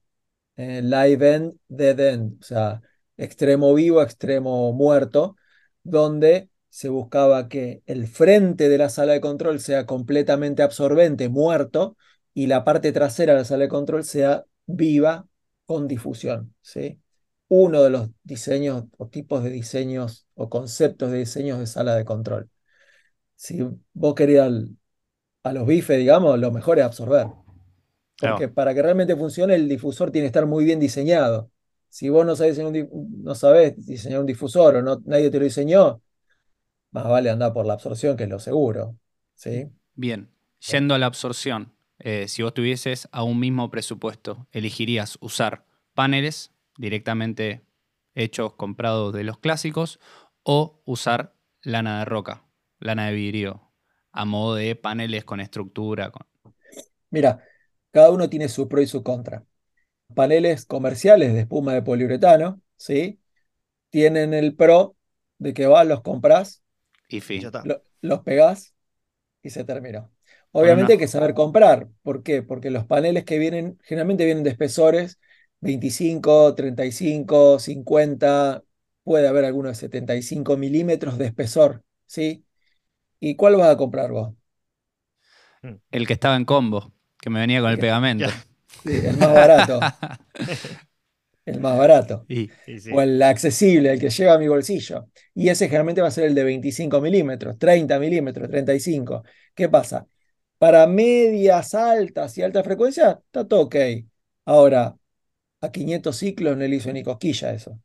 eh, Live End, Dead End, o sea, extremo vivo, extremo muerto, donde se buscaba que el frente de la sala de control sea completamente absorbente, muerto, y la parte trasera de la sala de control sea viva con difusión. ¿sí? Uno de los diseños o tipos de diseños o conceptos de diseños de sala de control. Si vos querías a los bifes, digamos, lo mejor es absorber. Porque para que realmente funcione, el difusor tiene que estar muy bien diseñado. Si vos no sabés, no sabés diseñar un difusor o no, nadie te lo diseñó, más vale andar por la absorción que es lo seguro. ¿sí? Bien, yendo a la absorción, eh, si vos tuvieses a un mismo presupuesto, ¿elegirías usar paneles directamente hechos, comprados de los clásicos, o usar lana de roca, lana de vidrio, a modo de paneles con estructura? Con... Mira, cada uno tiene su pro y su contra. Paneles comerciales de espuma de poliuretano, ¿sí? Tienen el pro de que vas, los compras y fin. los pegás y se terminó. Obviamente hay que saber comprar. ¿Por qué? Porque los paneles que vienen, generalmente vienen de espesores 25, 35, 50, puede haber algunos de 75 milímetros de espesor, ¿sí? ¿Y cuál vas a comprar vos? El que estaba en combo, que me venía con el, pegamento. [laughs] Sí, el más barato. [laughs] el más barato. O el accesible, el que lleva a mi bolsillo. Y ese generalmente va a ser el de 25 milímetros, 30 milímetros, 35. ¿Qué pasa? Para medias altas y alta frecuencia, está todo ok. Ahora, a 500 ciclos no le hizo ni cosquilla eso.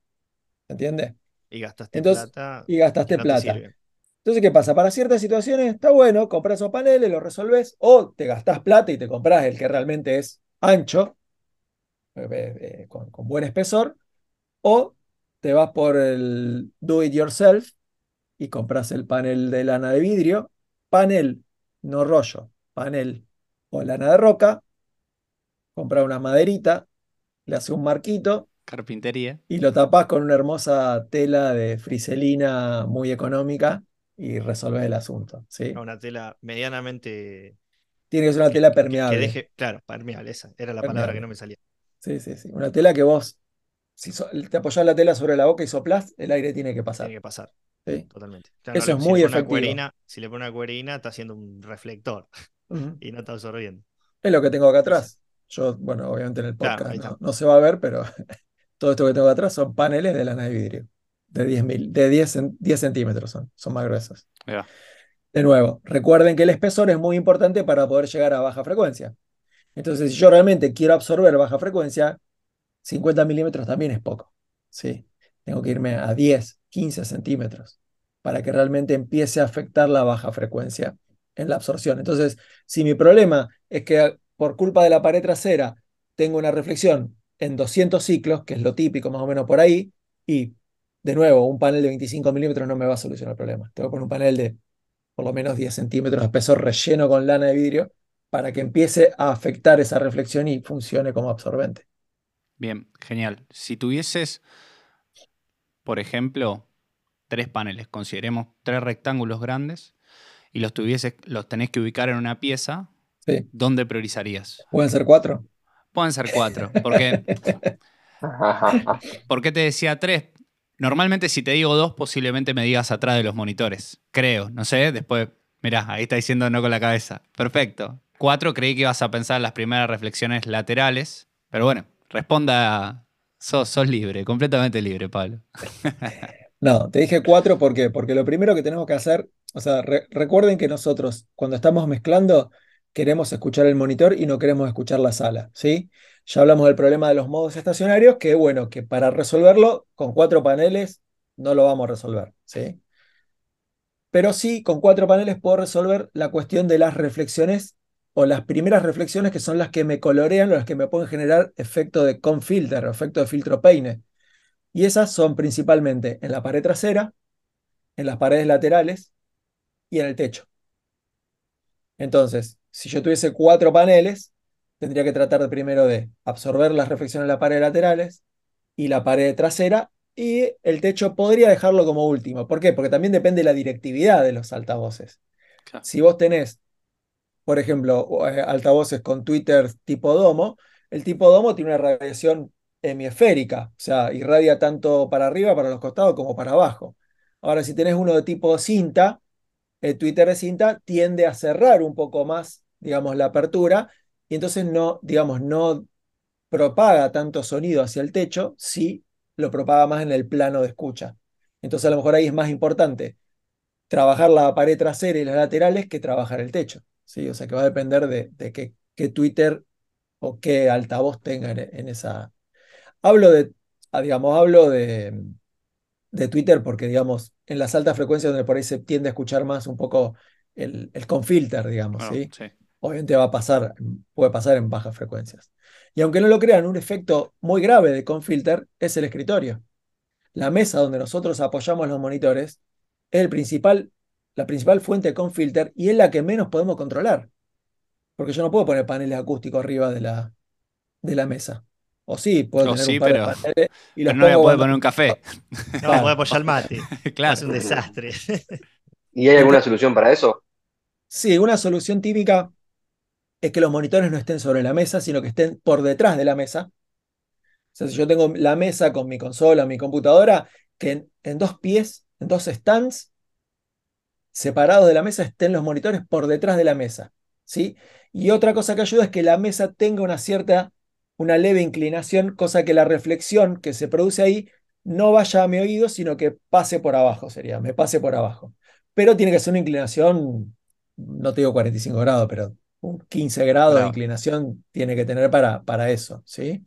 ¿Entiendes? Y gastaste plata. Y gastaste plata. Entonces, ¿qué pasa? Para ciertas situaciones está bueno, compras esos paneles, los resolves, o te gastás plata y te compras el que realmente es ancho, eh, eh, con, buen espesor, O te vas por el do it yourself y compras el panel de lana de vidrio, panel, no rollo, panel o lana de roca, compra una maderita, le hace un marquito Carpintería. y lo tapás con una hermosa tela de friselina muy económica y resolvés el asunto. ¿sí? Una tela medianamente. Tiene que ser una que- tela que- que permeable. deje, claro, permeable, esa era la palabra Permeable. que no me salía. Sí, sí, sí. Una tela que vos, si so- te apoyás la tela sobre la boca y soplás, el aire tiene que pasar. Tiene que pasar, ¿sí? totalmente. Claro, Eso no, es si muy efectivo. cuerina, si le pone una cuerina, está haciendo un reflector [laughs] y no está absorbiendo. Es lo que tengo acá atrás. Yo, bueno, obviamente en el podcast no, se va a ver, pero [laughs] todo esto que tengo atrás son paneles de lana de vidrio. De 10, mil, de 10, cen- 10 centímetros son, son más gruesos. De nuevo, recuerden que el espesor es muy importante para poder llegar a baja frecuencia. Entonces, si yo realmente quiero absorber baja frecuencia, 50 milímetros también es poco. ¿sí? Tengo que irme a 10, 15 centímetros para que realmente empiece a afectar la baja frecuencia en la absorción. Entonces, si mi problema es que por culpa de la pared trasera tengo una reflexión en 200 ciclos, que es lo típico más o menos por ahí, y de nuevo, un panel de 25 milímetros no me va a solucionar el problema. Tengo que poner un panel de por lo menos 10 centímetros de espesor relleno con lana de vidrio para que empiece a afectar esa reflexión y funcione como absorbente. Bien, genial. Si tuvieses, por ejemplo, tres paneles, consideremos tres rectángulos grandes, y los tuvieses, los tenés que ubicar en una pieza, Sí. ¿dónde priorizarías? ¿Pueden ser cuatro? Pueden ser cuatro, porque [laughs] ¿por qué te decía tres? Normalmente si te digo dos, posiblemente me digas atrás de los monitores. Creo, no sé, después, mirá, ahí está diciendo no con la cabeza. Perfecto. Cuatro, creí que ibas a pensar en las primeras reflexiones laterales, pero bueno, responda, sos, sos libre, completamente libre, Pablo. [laughs] No, te dije cuatro ¿por qué? Porque lo primero que tenemos que hacer, o sea, re- recuerden que nosotros cuando estamos mezclando queremos escuchar el monitor y no queremos escuchar la sala, ¿sí? Ya hablamos del problema de los modos estacionarios, que bueno, que para resolverlo con cuatro paneles no lo vamos a resolver, ¿sí? Pero sí, con cuatro paneles puedo resolver la cuestión de las reflexiones o las primeras reflexiones que son las que me colorean las que me pueden generar efecto de con-filter o efecto de filtro peine. Y esas son principalmente en la pared trasera, en las paredes laterales y en el techo. Entonces, si yo tuviese cuatro paneles, tendría que tratar de primero de absorber las reflexiones de las paredes laterales y la pared trasera, y el techo podría dejarlo como último. ¿Por qué? Porque también depende de la directividad de los altavoces. Claro. Si vos tenés, por ejemplo, eh, altavoces con Twitter tipo domo, el tipo domo tiene una radiación hemisférica, o sea, irradia tanto para arriba, para los costados, como para abajo. Ahora, si tenés uno de tipo cinta, el Twitter de cinta tiende a cerrar un poco más, digamos, la apertura, y entonces no, digamos, no propaga tanto sonido hacia el techo, sí lo propaga más en el plano de escucha. Entonces, a lo mejor ahí es más importante trabajar la pared trasera y las laterales que trabajar el techo. ¿sí? O sea que va a depender de, de qué, qué Twitter o qué altavoz tenga en, en esa. Hablo de, ah, digamos, hablo de, de Twitter porque, digamos, en las altas frecuencias donde por ahí se tiende a escuchar más un poco el, el con filter, digamos, Bueno, ¿sí? sí. Obviamente va a pasar, puede pasar en bajas frecuencias. Y aunque no lo crean, un efecto muy grave de con filter es el escritorio. La mesa donde nosotros apoyamos los monitores es el principal, la principal fuente de con filter y es la que menos podemos controlar. Porque yo no puedo poner paneles acústicos arriba de la, de la mesa. O sí, puedo O tener sí, un par pero- de paneles y los Pero no le pongo puede cuando- poner un café. No, Claro. puede apoyar el mate. [laughs] claro. Es un desastre. ¿Y hay alguna solución para eso? Sí, una solución típica es que los monitores no estén sobre la mesa, sino que estén por detrás de la mesa. O sea, si yo tengo la mesa con mi consola, mi computadora, que en, dos pies, en dos stands separados de la mesa estén los monitores por detrás de la mesa. ¿sí? Y otra cosa que ayuda es que la mesa tenga una cierta, una leve inclinación, cosa que la reflexión que se produce ahí no vaya a mi oído, sino que pase por abajo, sería, me pase por abajo. Pero tiene que ser una inclinación, no te digo 45 grados, pero un 15 grados de inclinación tiene que tener para, para eso, ¿sí?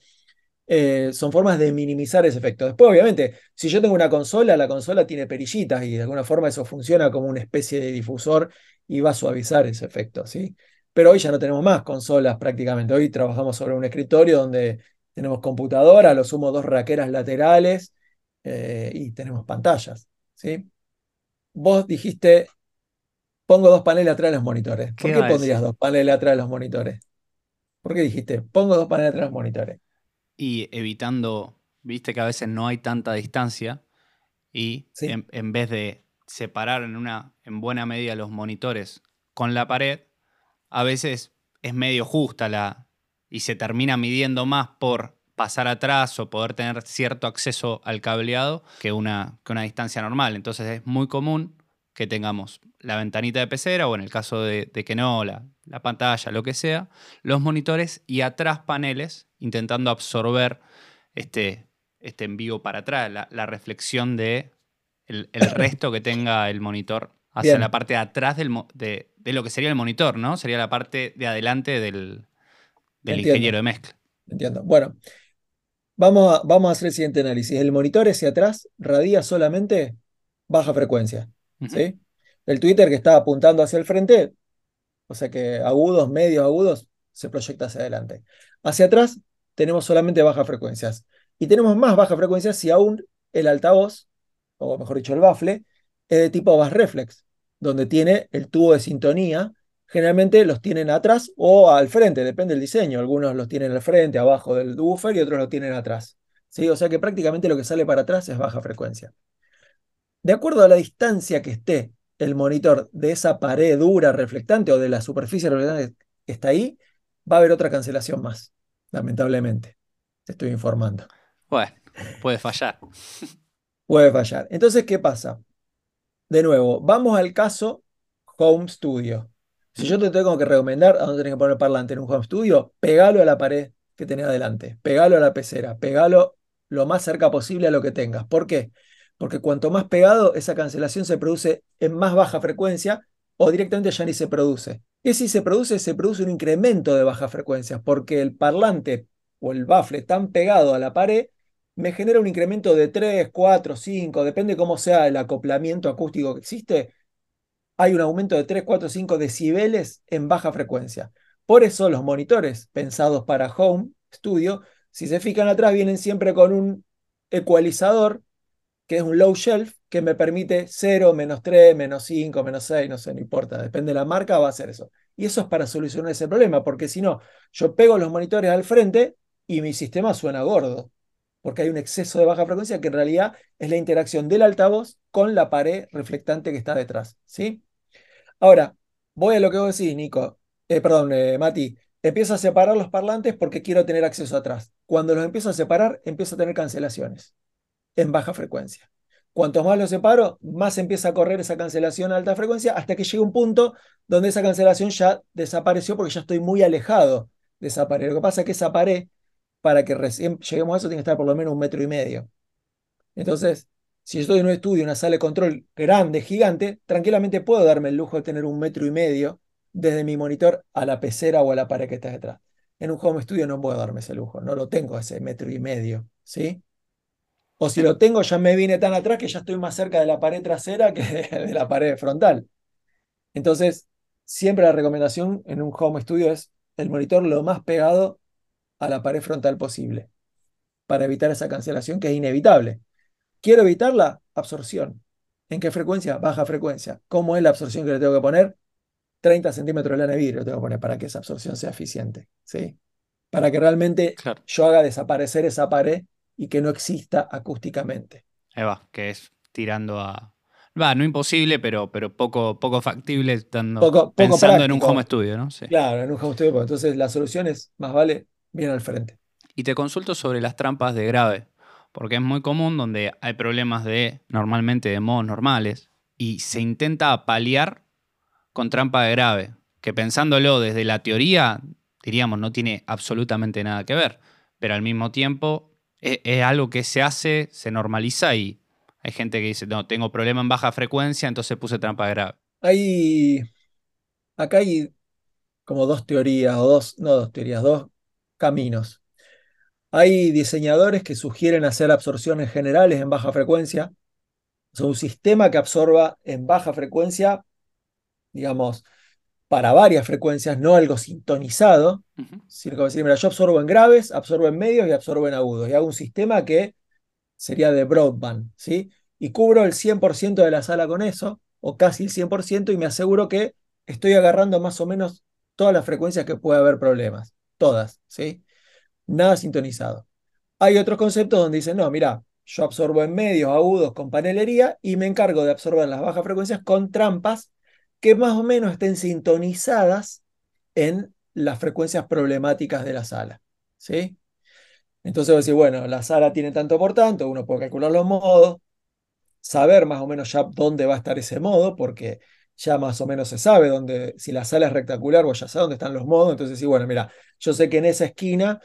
Eh, son formas de minimizar ese efecto. Después, obviamente, si yo tengo una consola, la consola tiene perillitas y de alguna forma eso funciona como una especie de difusor y va a suavizar ese efecto, ¿sí? Pero hoy ya no tenemos más consolas prácticamente. Hoy trabajamos sobre un escritorio donde Tenemos computadora, lo sumo dos raqueras laterales eh, y tenemos pantallas. ¿sí? Vos dijiste, pongo dos paneles atrás de los monitores. ¿Por ¿Qué pondrías dos paneles atrás de los monitores? ¿Por qué dijiste, pongo dos paneles atrás de los monitores? Y evitando, viste que a veces no hay tanta distancia y Sí. en, en vez de separar en, una, en buena medida los monitores con la pared, a veces es medio justa la y se termina midiendo más por pasar atrás o poder tener cierto acceso al cableado que una, que una distancia normal. Entonces es muy común que tengamos la ventanita de pecera o en el caso de, de que no, la, la pantalla, lo que sea, los monitores y atrás paneles intentando absorber este, este envío para atrás, la, la reflexión de el, el [coughs] resto que tenga el monitor hacia Bien. la parte de atrás del, de, de lo que sería el monitor, ¿no? Sería la parte de adelante del, del ingeniero de mezcla. Entiendo. Bueno, vamos a, vamos a hacer el siguiente análisis. El monitor hacia atrás radia solamente baja frecuencia. ¿Sí? El Twitter que está apuntando hacia el frente, o sea que agudos, medios, agudos, se proyecta hacia adelante. Hacia atrás tenemos solamente bajas frecuencias. Y tenemos más bajas frecuencias si aún el altavoz, o mejor dicho, el bafle, es de tipo bass reflex, donde tiene el tubo de sintonía. Generalmente los tienen atrás o al frente, depende del diseño. Algunos los tienen al frente, abajo del buffer y otros lo tienen atrás. ¿sí? O sea que prácticamente lo que sale para atrás es baja frecuencia. De acuerdo a la distancia que esté el monitor de esa pared dura reflectante o de la superficie reflectante que está ahí, va a haber otra cancelación más, lamentablemente. Te estoy informando. Bueno, puede fallar. [laughs] Puede fallar. Entonces, ¿qué pasa? De nuevo, vamos al caso Home Studio. Si yo te tengo que recomendar a dónde tenés que poner parlante en un Home Studio, pegalo a la pared que tenés adelante, pegalo a la pecera, pegalo lo más cerca posible a lo que tengas. ¿Por qué? Porque cuanto más pegado, esa cancelación se produce en más baja frecuencia o directamente ya ni se produce. Y si se produce, se produce un incremento de bajas frecuencias, porque el parlante o el bafle tan pegado a la pared me genera un incremento de 3, 4, 5, depende cómo sea el acoplamiento acústico que existe, hay un aumento de 3, 4, 5 decibeles en baja frecuencia. Por eso los monitores pensados para home studio, si se fijan atrás, vienen siempre con un ecualizador, que es un low shelf, que me permite 0, menos 3, menos 5, menos 6, no sé, no importa, depende de la marca, va a ser eso. Y eso es para solucionar ese problema, porque si no, yo pego los monitores al frente y mi sistema suena gordo porque hay un exceso de baja frecuencia que en realidad es la interacción del altavoz con la pared reflectante que está detrás, ¿sí? Ahora, voy a lo que vos decís, Nico, eh, perdón, eh, Mati, empiezo a separar los parlantes porque quiero tener acceso atrás. Cuando los empiezo a separar, empiezo a tener cancelaciones en baja frecuencia. Cuanto más los separo, más empieza a correr esa cancelación a alta frecuencia hasta que llega un punto donde esa cancelación ya desapareció porque ya estoy muy alejado de esa pared. Lo que pasa es que esa pared para que lleguemos a eso tiene que estar por lo menos un metro y medio. Entonces, si yo estoy en un estudio, una sala de control grande, gigante, tranquilamente puedo darme el lujo de tener un metro y medio desde mi monitor a la pecera o a la pared que está detrás. En un home studio no puedo darme ese lujo, no lo tengo ese metro y medio, ¿sí? O si lo tengo, ya me vine tan atrás que ya estoy más cerca de la pared trasera que de la pared frontal. Entonces, siempre la recomendación en un home studio es el monitor lo más pegado a la pared frontal posible para evitar esa cancelación que es inevitable. ¿Quiero evitarla? Absorción. ¿En qué frecuencia? Baja frecuencia. ¿Cómo es la absorción que le tengo que poner? 30 centímetros de lana de vidrio tengo que poner para que esa absorción sea eficiente. ¿sí? Para que realmente Claro. yo haga desaparecer esa pared y que no exista acústicamente. Ahí va, que es tirando a. Va, no imposible, pero, pero poco, poco factible estando, Poco- poco pensando en un home studio, ¿no? Sí. Claro, en un home studio, entonces la solución es más vale bien al frente. Y te consulto sobre las trampas de grave, porque es muy común donde hay problemas de, normalmente de modos normales, y se intenta paliar con trampa de grave, que pensándolo desde la teoría, diríamos, no tiene absolutamente nada que ver, pero al mismo tiempo es, algo que se hace, se normaliza y hay gente que dice, no, tengo problema en baja frecuencia, entonces puse trampa grave. Hay, acá hay como dos teorías, o dos, no dos teorías, dos caminos. Hay diseñadores que sugieren hacer absorciones generales en baja frecuencia. O un sistema que absorba en baja frecuencia, digamos, para varias frecuencias, no algo sintonizado, sino como decir, mira, yo absorbo en graves, absorbo en medios y absorbo en agudos. Y hago un sistema que sería de broadband, ¿sí? Y cubro el 100% de la sala con eso, o casi el 100%, y me aseguro que estoy agarrando más o menos todas las frecuencias que puede haber problemas. Todas, ¿sí? Nada sintonizado. Hay otros conceptos donde dicen, no, mira, yo absorbo en medios agudos con panelería y me encargo de absorber las bajas frecuencias con trampas que más o menos estén sintonizadas en las frecuencias problemáticas de la sala. ¿sí? Entonces decís, bueno, la sala tiene tanto por tanto, uno puede calcular los modos, saber más o menos ya dónde va a estar ese modo, porque ya más o menos se sabe dónde, si la sala es rectangular, vos ya sabés dónde están los modos, entonces sí, bueno, mira, yo sé que en esa esquina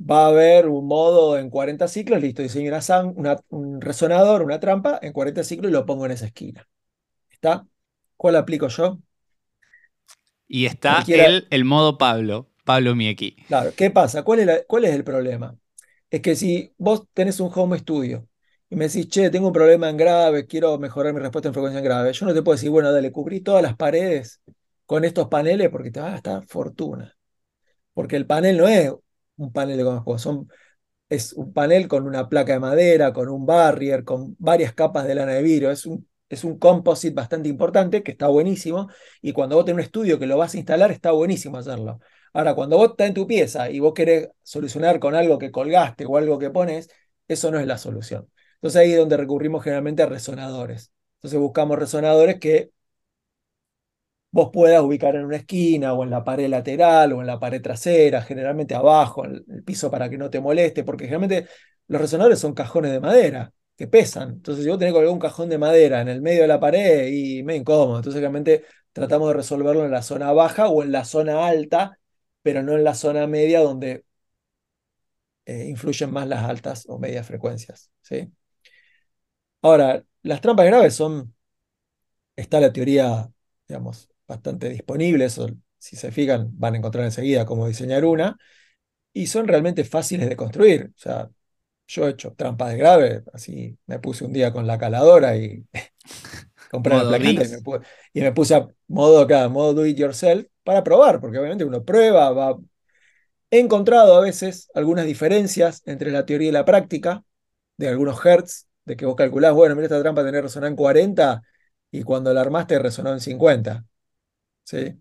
va a haber un modo en 40 ciclos, listo, diseño una, una- un resonador, una trampa en 40 ciclos y lo pongo en esa esquina. ¿Está? ¿Cuál aplico yo? Y está Cualquiera- el, el modo Pablo, Pablo Mieki. Claro, ¿qué pasa? ¿Cuál es, la- cuál es el problema? Es que si vos tenés un home studio y me decís, che, tengo un problema en grave, quiero mejorar mi respuesta en frecuencia en grave, yo no te puedo decir, bueno, dale, cubrí todas las paredes con estos paneles porque te va a gastar fortuna. Porque el panel no es un panel de juegos, son, es un panel con una placa de madera, con un barrier, con varias capas de lana de vidrio. Es un, es un composite bastante importante que está buenísimo. Y cuando vos tenés un estudio que lo vas a instalar, está buenísimo hacerlo. Ahora, cuando vos estás en tu pieza y vos querés solucionar con algo que colgaste o algo que pones, eso no es la solución. Entonces ahí es donde recurrimos generalmente a resonadores. Entonces buscamos resonadores que vos puedas ubicar en una esquina o en la pared lateral o en la pared trasera, generalmente abajo, en el piso para que no te moleste, porque generalmente los resonadores son cajones de madera que pesan. Entonces, si vos tenés que colgar un cajón de madera en el medio de la pared y me incómodo. Entonces, realmente tratamos de resolverlo en la zona baja o en la zona alta, pero no en la zona media donde eh, influyen más las altas o medias frecuencias. ¿sí? Ahora, las trampas graves son, está la teoría, digamos, bastante disponible, si se fijan, van a encontrar enseguida cómo diseñar una, y son realmente fáciles de construir. O sea, yo he hecho trampas de grave, así me puse un día con la caladora y [laughs] compré la Modo plaquita y me, pu- y me puse a modo acá, modo do it yourself, para probar, porque obviamente uno prueba, va. He encontrado a veces algunas diferencias entre la teoría y la práctica, de algunos hertz, de que vos calculás, bueno, mira esta trampa que resonar en 40 y cuando la armaste resonó en 50. ¿sí?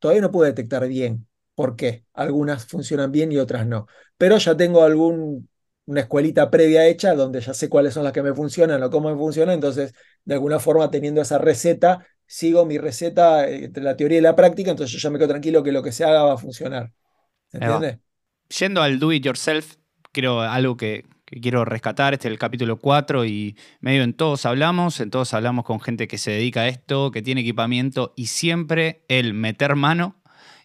Todavía no pude detectar bien por qué. Algunas funcionan bien y otras no. Pero ya tengo algún, una escuelita previa hecha donde ya sé cuáles son las que me funcionan o cómo me funcionan. Entonces, de alguna forma, teniendo esa receta, sigo mi receta eh, entre la teoría y la práctica. Entonces, yo ya me quedo tranquilo que lo que se haga va a funcionar. ¿Se Ahí va. entiende? Yendo al do it yourself, creo algo que, que quiero rescatar, este es el capítulo 4 y medio en todos hablamos, en todos hablamos con gente que se dedica a esto, que tiene equipamiento y siempre el meter mano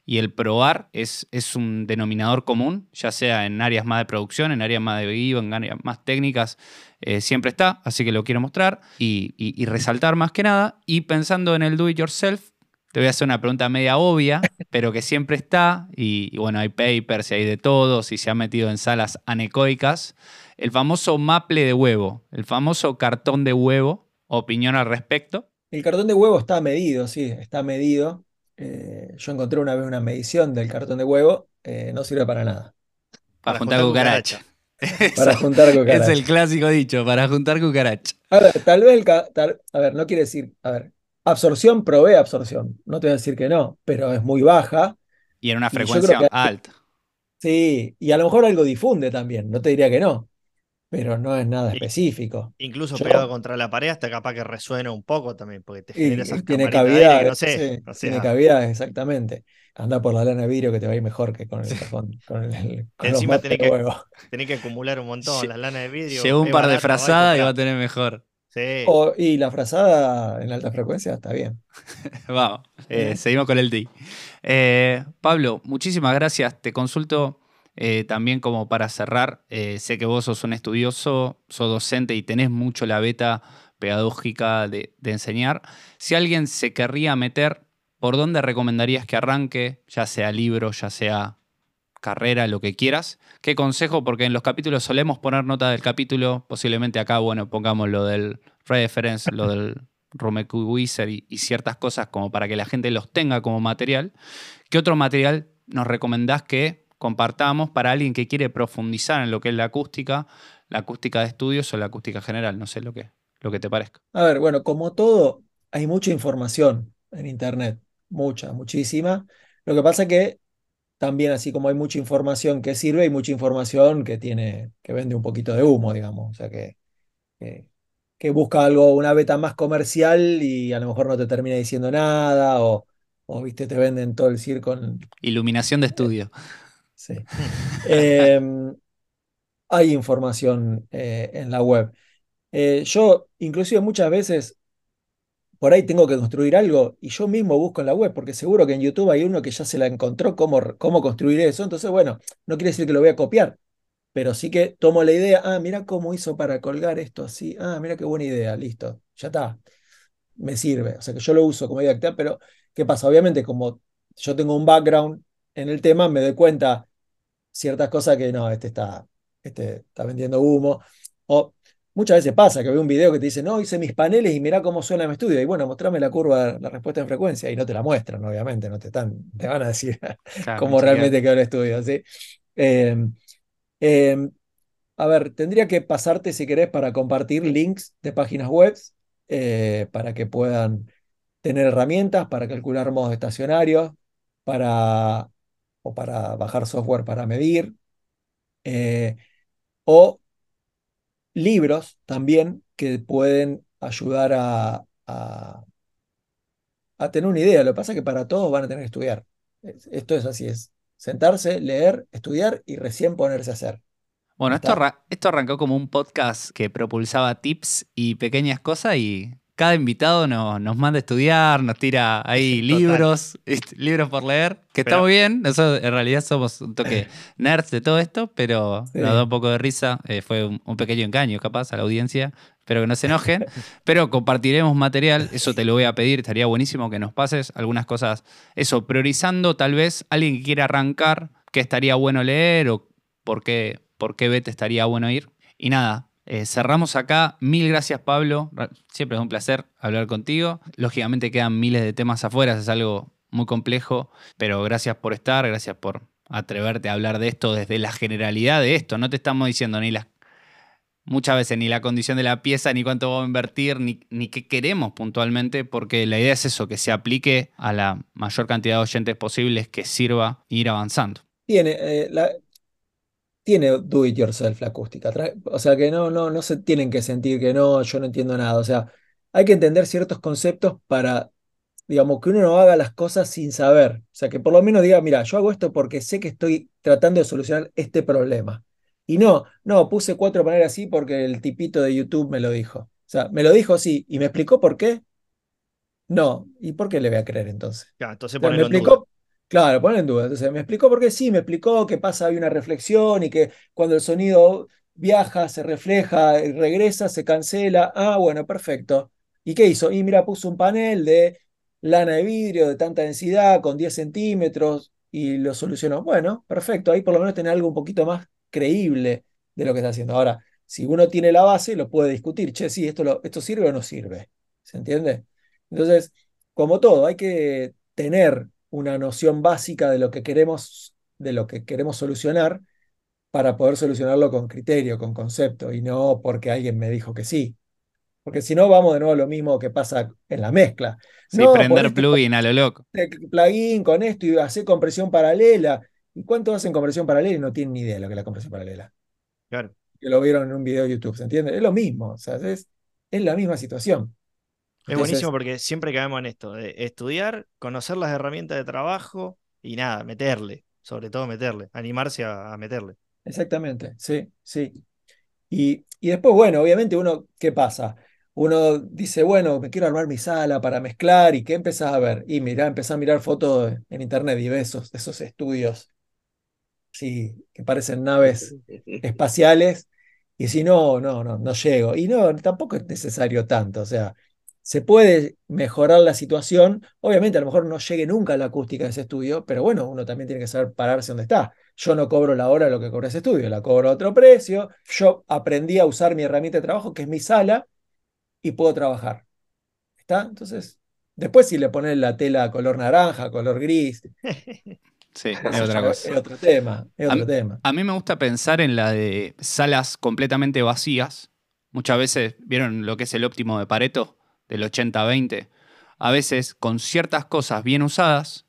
y el probar es, es un denominador común, ya sea en áreas más de producción, en áreas más de vivo, en áreas más técnicas, eh, siempre está, así que lo quiero mostrar y, y- y resaltar más que nada. Y pensando en el do it yourself, te voy a hacer una pregunta media obvia, [laughs] pero que siempre está, y, y bueno, hay papers y hay de todo, si se ha metido en salas anecoicas. El famoso maple de huevo, el famoso cartón de huevo, opinión al respecto. El cartón de huevo está medido, sí, está medido. Eh, yo encontré una vez una medición del cartón de huevo, eh, no sirve para nada. Para, Para juntar juntar cucaracha. [laughs] Para juntar es cucarachas. el clásico dicho, para juntar cucaracha. A ver, tal vez el. tal- a ver, no quiere decir. A ver, absorción provee absorción. No te voy a decir que no, pero es muy baja. Y en una frecuencia que- alta. Sí, y a lo mejor algo difunde también. No te diría que no, pero no es nada específico. Incluso Yo- pegado contra la pared hasta capaz que resuena un poco también, porque te genera y esas tiene camaritas de aire cavidad, que no sé, sí, o tiene sea, cavidad, exactamente. Anda por la lana de vidrio que te va a ir mejor que con el cajón, con, el, [laughs] con los Encima mates tenés de que- tenés que acumular un montón, Lle- las lanas de vidrio. Llevó un par de frazadas y va a tener mejor. Sí. O- y la frazada en alta frecuencia está bien. [laughs] Vamos, eh, seguimos con el D. Eh, Pablo, muchísimas gracias. Te consulto eh, también como para cerrar. eh, sé que vos sos un estudioso, sos docente y tenés mucho la beta pedagógica de, enseñar. Si alguien se querría meter, ¿por dónde recomendarías que arranque? Ya sea libro, ya sea carrera, lo que quieras. ¿Qué consejo? Porque en los capítulos solemos poner nota del capítulo. Posiblemente acá, bueno, pongamos lo del reference, lo del Romeco Wizard y, y ciertas cosas como para que la gente los tenga como material, ¿qué otro material nos recomendás que compartamos para alguien que quiere profundizar en lo que es la acústica, la acústica de estudios o la acústica general? No sé lo que, lo que te parezca. A ver, bueno, como todo, hay mucha información en Internet, mucha, muchísima. Lo que pasa que también, así como hay mucha información que sirve, hay mucha información que tiene, que vende un poquito de humo, digamos. O sea, que, que, que busca algo, una beta más comercial y a lo mejor no te termina diciendo nada, o, o viste, te venden todo el circo. en- Iluminación de estudio. Sí. [laughs] Em, hay información eh, en la web. Eh, yo, inclusive muchas veces, por ahí tengo que construir algo y yo mismo busco en la web, porque seguro que en YouTube hay uno que ya se la encontró cómo, cómo construir eso. Entonces, bueno, no quiere decir que lo voy a copiar, pero sí que tomo la idea, ah, mira cómo hizo para colgar esto así, ah, mira qué buena idea, listo, ya está, me sirve. O sea que yo lo uso como idea activa, pero ¿qué pasa? Obviamente, como yo tengo un background en el tema, me doy cuenta ciertas cosas que no, este está, este está vendiendo humo. O muchas veces pasa que veo un video que te dice, no, hice mis paneles y mirá cómo suena mi estudio. Y bueno, mostrame la curva, la respuesta en frecuencia. Y no te la muestran, obviamente, no te están, te van a decir [laughs] Claro, cómo realmente quedó el estudio, ¿sí? Eh, eh, a ver, tendría que pasarte, si querés, para compartir links de páginas web eh, para que puedan tener herramientas para calcular modos estacionarios, para, o para bajar software para medir, eh, o libros también que pueden ayudar a, a- a tener una idea. Lo que pasa es que para todos van a tener que estudiar. Es- Esto es así, es sentarse, leer, estudiar y recién ponerse a hacer. Bueno, esto, arra- esto arrancó como un podcast que propulsaba tips y pequeñas cosas y cada invitado nos, nos manda a estudiar, nos tira ahí [laughs] Total. libros, libros por leer, que está Pero- muy bien. Nosotros en realidad somos un toque [laughs] nerds de todo esto, pero Sí. nos da un poco de risa. eh, fue un, un pequeño engaño capaz a la audiencia, espero que no se enojen. [laughs] pero compartiremos material, eso te lo voy a pedir, estaría buenísimo que nos pases algunas cosas, eso, priorizando tal vez alguien que quiera arrancar, qué estaría bueno leer o por qué, por qué estaría bueno ir. Y nada, eh, cerramos acá. Mil gracias, Pablo. Siempre es un placer hablar contigo. Lógicamente quedan miles de temas afuera, es algo muy complejo, pero gracias por estar, gracias por atreverte a hablar de esto desde la generalidad de esto. No te estamos diciendo ni las muchas veces ni la condición de la pieza, ni cuánto vamos a invertir, ni, ni qué queremos puntualmente, porque la idea es eso, que se aplique a la mayor cantidad de oyentes posibles, que sirva ir avanzando. Tiene, eh, la- tiene do it yourself la acústica. O sea que no, no, no se tienen que sentir que no, yo no entiendo nada. O sea, hay que entender ciertos conceptos para, digamos, que uno no haga las cosas sin saber. O sea, que por lo menos diga, mira, yo hago esto porque sé que estoy tratando de solucionar este problema. Y no, no, puse cuatro paneles así porque el tipito de YouTube me lo dijo. O sea, me lo dijo sí, y me explicó por qué. No, ¿y por qué le voy a creer entonces? Claro, entonces O sea, me explicó, claro, ponen en duda. Entonces, me explicó por qué sí, me explicó que pasa, hay una reflexión y que cuando el sonido viaja, se refleja y regresa, se cancela. Ah, bueno, perfecto. ¿Y qué hizo? Y mira, puso un panel de lana de vidrio de tanta densidad con 10 centímetros y lo solucionó. Bueno, perfecto. Ahí por lo menos tener algo un poquito más creíble de lo que está haciendo. Ahora, si uno tiene la base, lo puede discutir. Che, sí, esto, esto sirve o no sirve. ¿Se entiende? Entonces, como todo, hay que tener una noción básica de lo que queremos, de lo que queremos solucionar para poder solucionarlo con criterio, con concepto, y no porque alguien me dijo que sí. Porque si no, vamos de nuevo a lo mismo que pasa en la mezcla. Sí, No, prender plugin a lo loco. plugin con esto y hacer compresión paralela. ¿Y cuánto hacen compresión paralela y no tienen ni idea de lo que es la compresión paralela? Claro. Que lo vieron en un video de YouTube, ¿se entiende? Es lo mismo, o sea, es, es la misma situación. Es buenísimo porque siempre caemos en esto, de estudiar, conocer las herramientas de trabajo y nada, meterle, sobre todo meterle, animarse a, a meterle. Exactamente, sí, sí. Y, y después, bueno, obviamente uno, ¿qué pasa? Uno dice, bueno, me quiero armar mi sala para mezclar y ¿qué empezás a ver? Y mira, empezás a mirar fotos en internet y ves esos, esos estudios, sí, que parecen naves [laughs] espaciales y si no, no, no, no llego. Y no, tampoco es necesario tanto, o sea, se puede mejorar la situación, obviamente a lo mejor no llegue nunca a la acústica de ese estudio, pero bueno, uno también tiene que saber pararse donde está. Yo no cobro la hora de lo que cobra ese estudio, la cobro a otro precio, yo aprendí a usar mi herramienta de trabajo, que es mi sala, y puedo trabajar. ¿Está? Entonces, después si le pones la tela color naranja, color gris, [laughs] Sí, [laughs] es otra cosa. es otro tema, es A otro mí- tema. A mí me gusta pensar en la de salas completamente vacías. Muchas veces, ¿vieron lo que es el óptimo de Pareto? Del 80-20. A veces, con ciertas cosas bien usadas,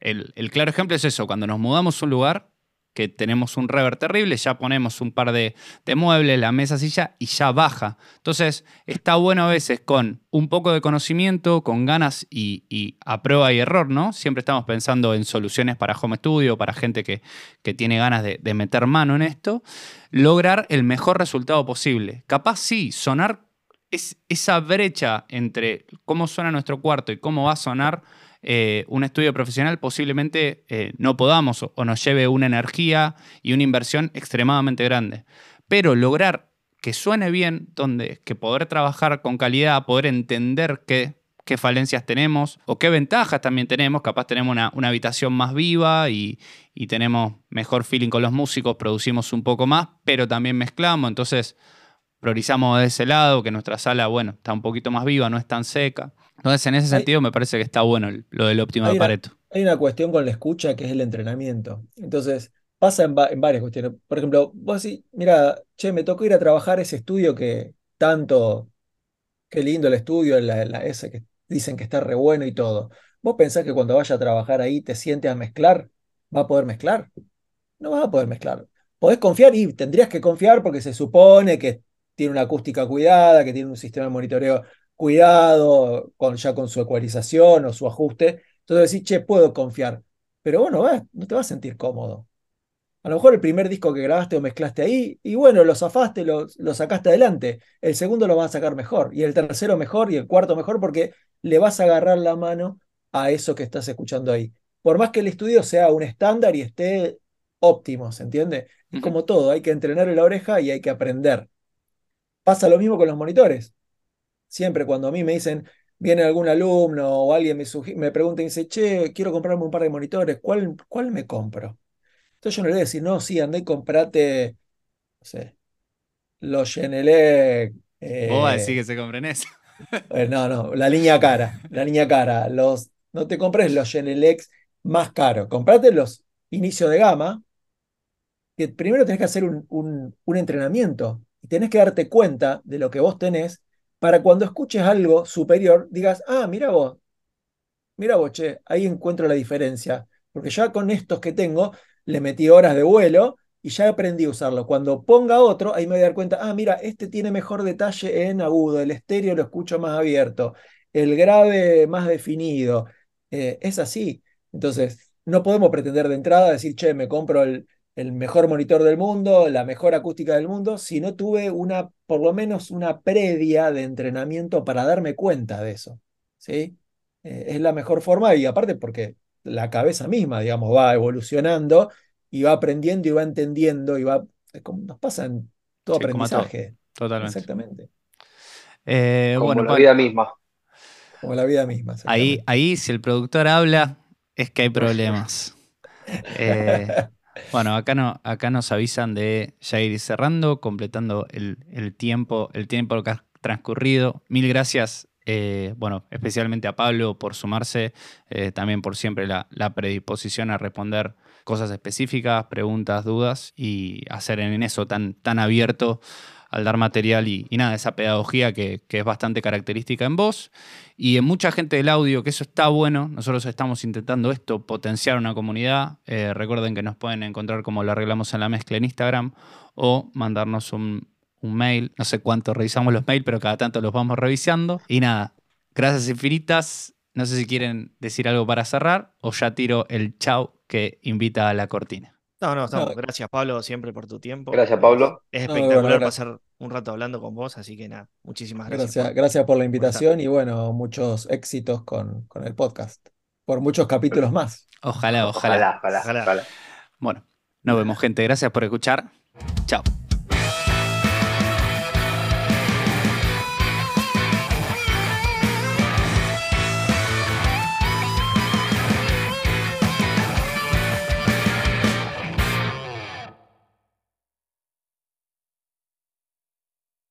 el, el claro ejemplo es eso, cuando nos mudamos a un lugar que tenemos un rever terrible, ya ponemos un par de, de muebles, la mesa, silla, y ya baja. Entonces, está bueno a veces con un poco de conocimiento, con ganas y, y a prueba y error, ¿no? Siempre estamos pensando en soluciones para home studio, para gente que, que tiene ganas de, de meter mano en esto, lograr el mejor resultado posible. Capaz sí, sonar es, esa brecha entre cómo suena nuestro cuarto y cómo va a sonar eh, un estudio profesional, posiblemente eh, no podamos o, nos lleve una energía y una inversión extremadamente grande. Pero lograr que suene bien, donde que poder trabajar con calidad, poder entender qué, qué falencias tenemos o qué ventajas también tenemos. Capaz tenemos una, una habitación más viva y, y tenemos mejor feeling con los músicos, producimos un poco más, pero también mezclamos. Entonces, priorizamos de ese lado, que nuestra sala, bueno, está un poquito más viva, no es tan seca. Entonces, en ese Hay- sentido, me parece que está bueno lo del óptimo de una- Pareto. Hay una cuestión con la escucha que es el entrenamiento. Entonces, pasa en, va- en varias cuestiones. Por ejemplo, vos decís, mira, che, me tocó ir a trabajar ese estudio que tanto, qué lindo el estudio, la, la- ese que dicen que está re bueno y todo. ¿Vos pensás que cuando vaya a trabajar ahí te sientes a mezclar? ¿Va a poder mezclar? No vas a poder mezclar. Podés confiar y tendrías que confiar porque se supone que tiene una acústica cuidada, que tiene un sistema de monitoreo cuidado, con, ya con su ecualización o su ajuste. Entonces decís, che, puedo confiar. Pero vos no, vas, no te vas a sentir cómodo. A lo mejor el primer disco que grabaste o mezclaste ahí, y bueno, lo zafaste, lo, lo sacaste adelante. El segundo lo vas a sacar mejor, y el tercero mejor, y el cuarto mejor, porque le vas a agarrar la mano a eso que estás escuchando ahí. Por más que el estudio sea un estándar y esté óptimo, ¿se entiende? Es como todo, hay que entrenar en la oreja y hay que aprender. Pasa lo mismo con los monitores. Siempre cuando a mí me dicen, viene algún alumno o alguien me, me pregunta y dice, che, quiero comprarme un par de monitores, ¿cuál, cuál me compro? Entonces yo no le voy a decir, no, sí, andá y comprate, no sé, los Genelec, Vos vas a eh, decir que se compren eso. eh, no, no, la línea cara, la línea cara, los, no te compres los Genelecs más caros, comprate los inicio de gama, que primero tenés que hacer un, un- un entrenamiento y tenés que darte cuenta de lo que vos tenés para cuando escuches algo superior digas, ah, mira vos, mira vos, che, ahí encuentro la diferencia, porque ya con estos que tengo le metí horas de vuelo y ya aprendí a usarlo. Cuando ponga otro, ahí me voy a dar cuenta, ah, mira, este tiene mejor detalle en agudo, el estéreo lo escucho más abierto, el grave más definido. Eh, es así. Entonces, no podemos pretender de entrada decir, che, me compro el, el mejor monitor del mundo, la mejor acústica del mundo, si no tuve una, por lo menos una previa de entrenamiento para darme cuenta de eso. ¿Sí? Eh, es la mejor forma y aparte porque la cabeza misma, digamos, va evolucionando y va aprendiendo y va entendiendo y va, es como nos pasa en todo Sí, aprendizaje. Totalmente. Exactamente. Eh, Como bueno, la vida misma. Como la vida misma. ahí, exactamente. ahí si el productor habla, es que hay problemas. [laughs] Eh, bueno, acá, no, acá nos avisan de ya ir cerrando, completando el, el tiempo, el tiempo que ha transcurrido. Mil gracias, eh, bueno, especialmente a Pablo por sumarse, eh, también por siempre la, la predisposición a responder cosas específicas, preguntas, dudas y hacer en eso tan, tan abierto al dar material y, nada, esa pedagogía que, que es bastante característica en vos y en mucha gente del audio, que eso está bueno. Nosotros estamos intentando esto, potenciar una comunidad. Eh, recuerden que nos pueden encontrar como lo arreglamos en la mezcla en Instagram o mandarnos un, un mail. No sé cuánto revisamos los mails, pero cada tanto los vamos revisando. Y nada, gracias infinitas. No sé si quieren decir algo para cerrar o ya tiro el chau que invita a la cortina. No, no, estamos. No. Gracias, Pablo, siempre por tu tiempo. Gracias, Pablo. Es No, espectacular bueno, pasar un rato hablando con vos, así que nada, muchísimas gracias. Gracias, por- gracias por la invitación y bueno, muchos éxitos con, con el podcast. Por muchos capítulos más. Ojalá, ojalá. Ojalá, ojalá, Ojalá. ojalá. Bueno, nos vemos gente. Gracias por escuchar. Chao.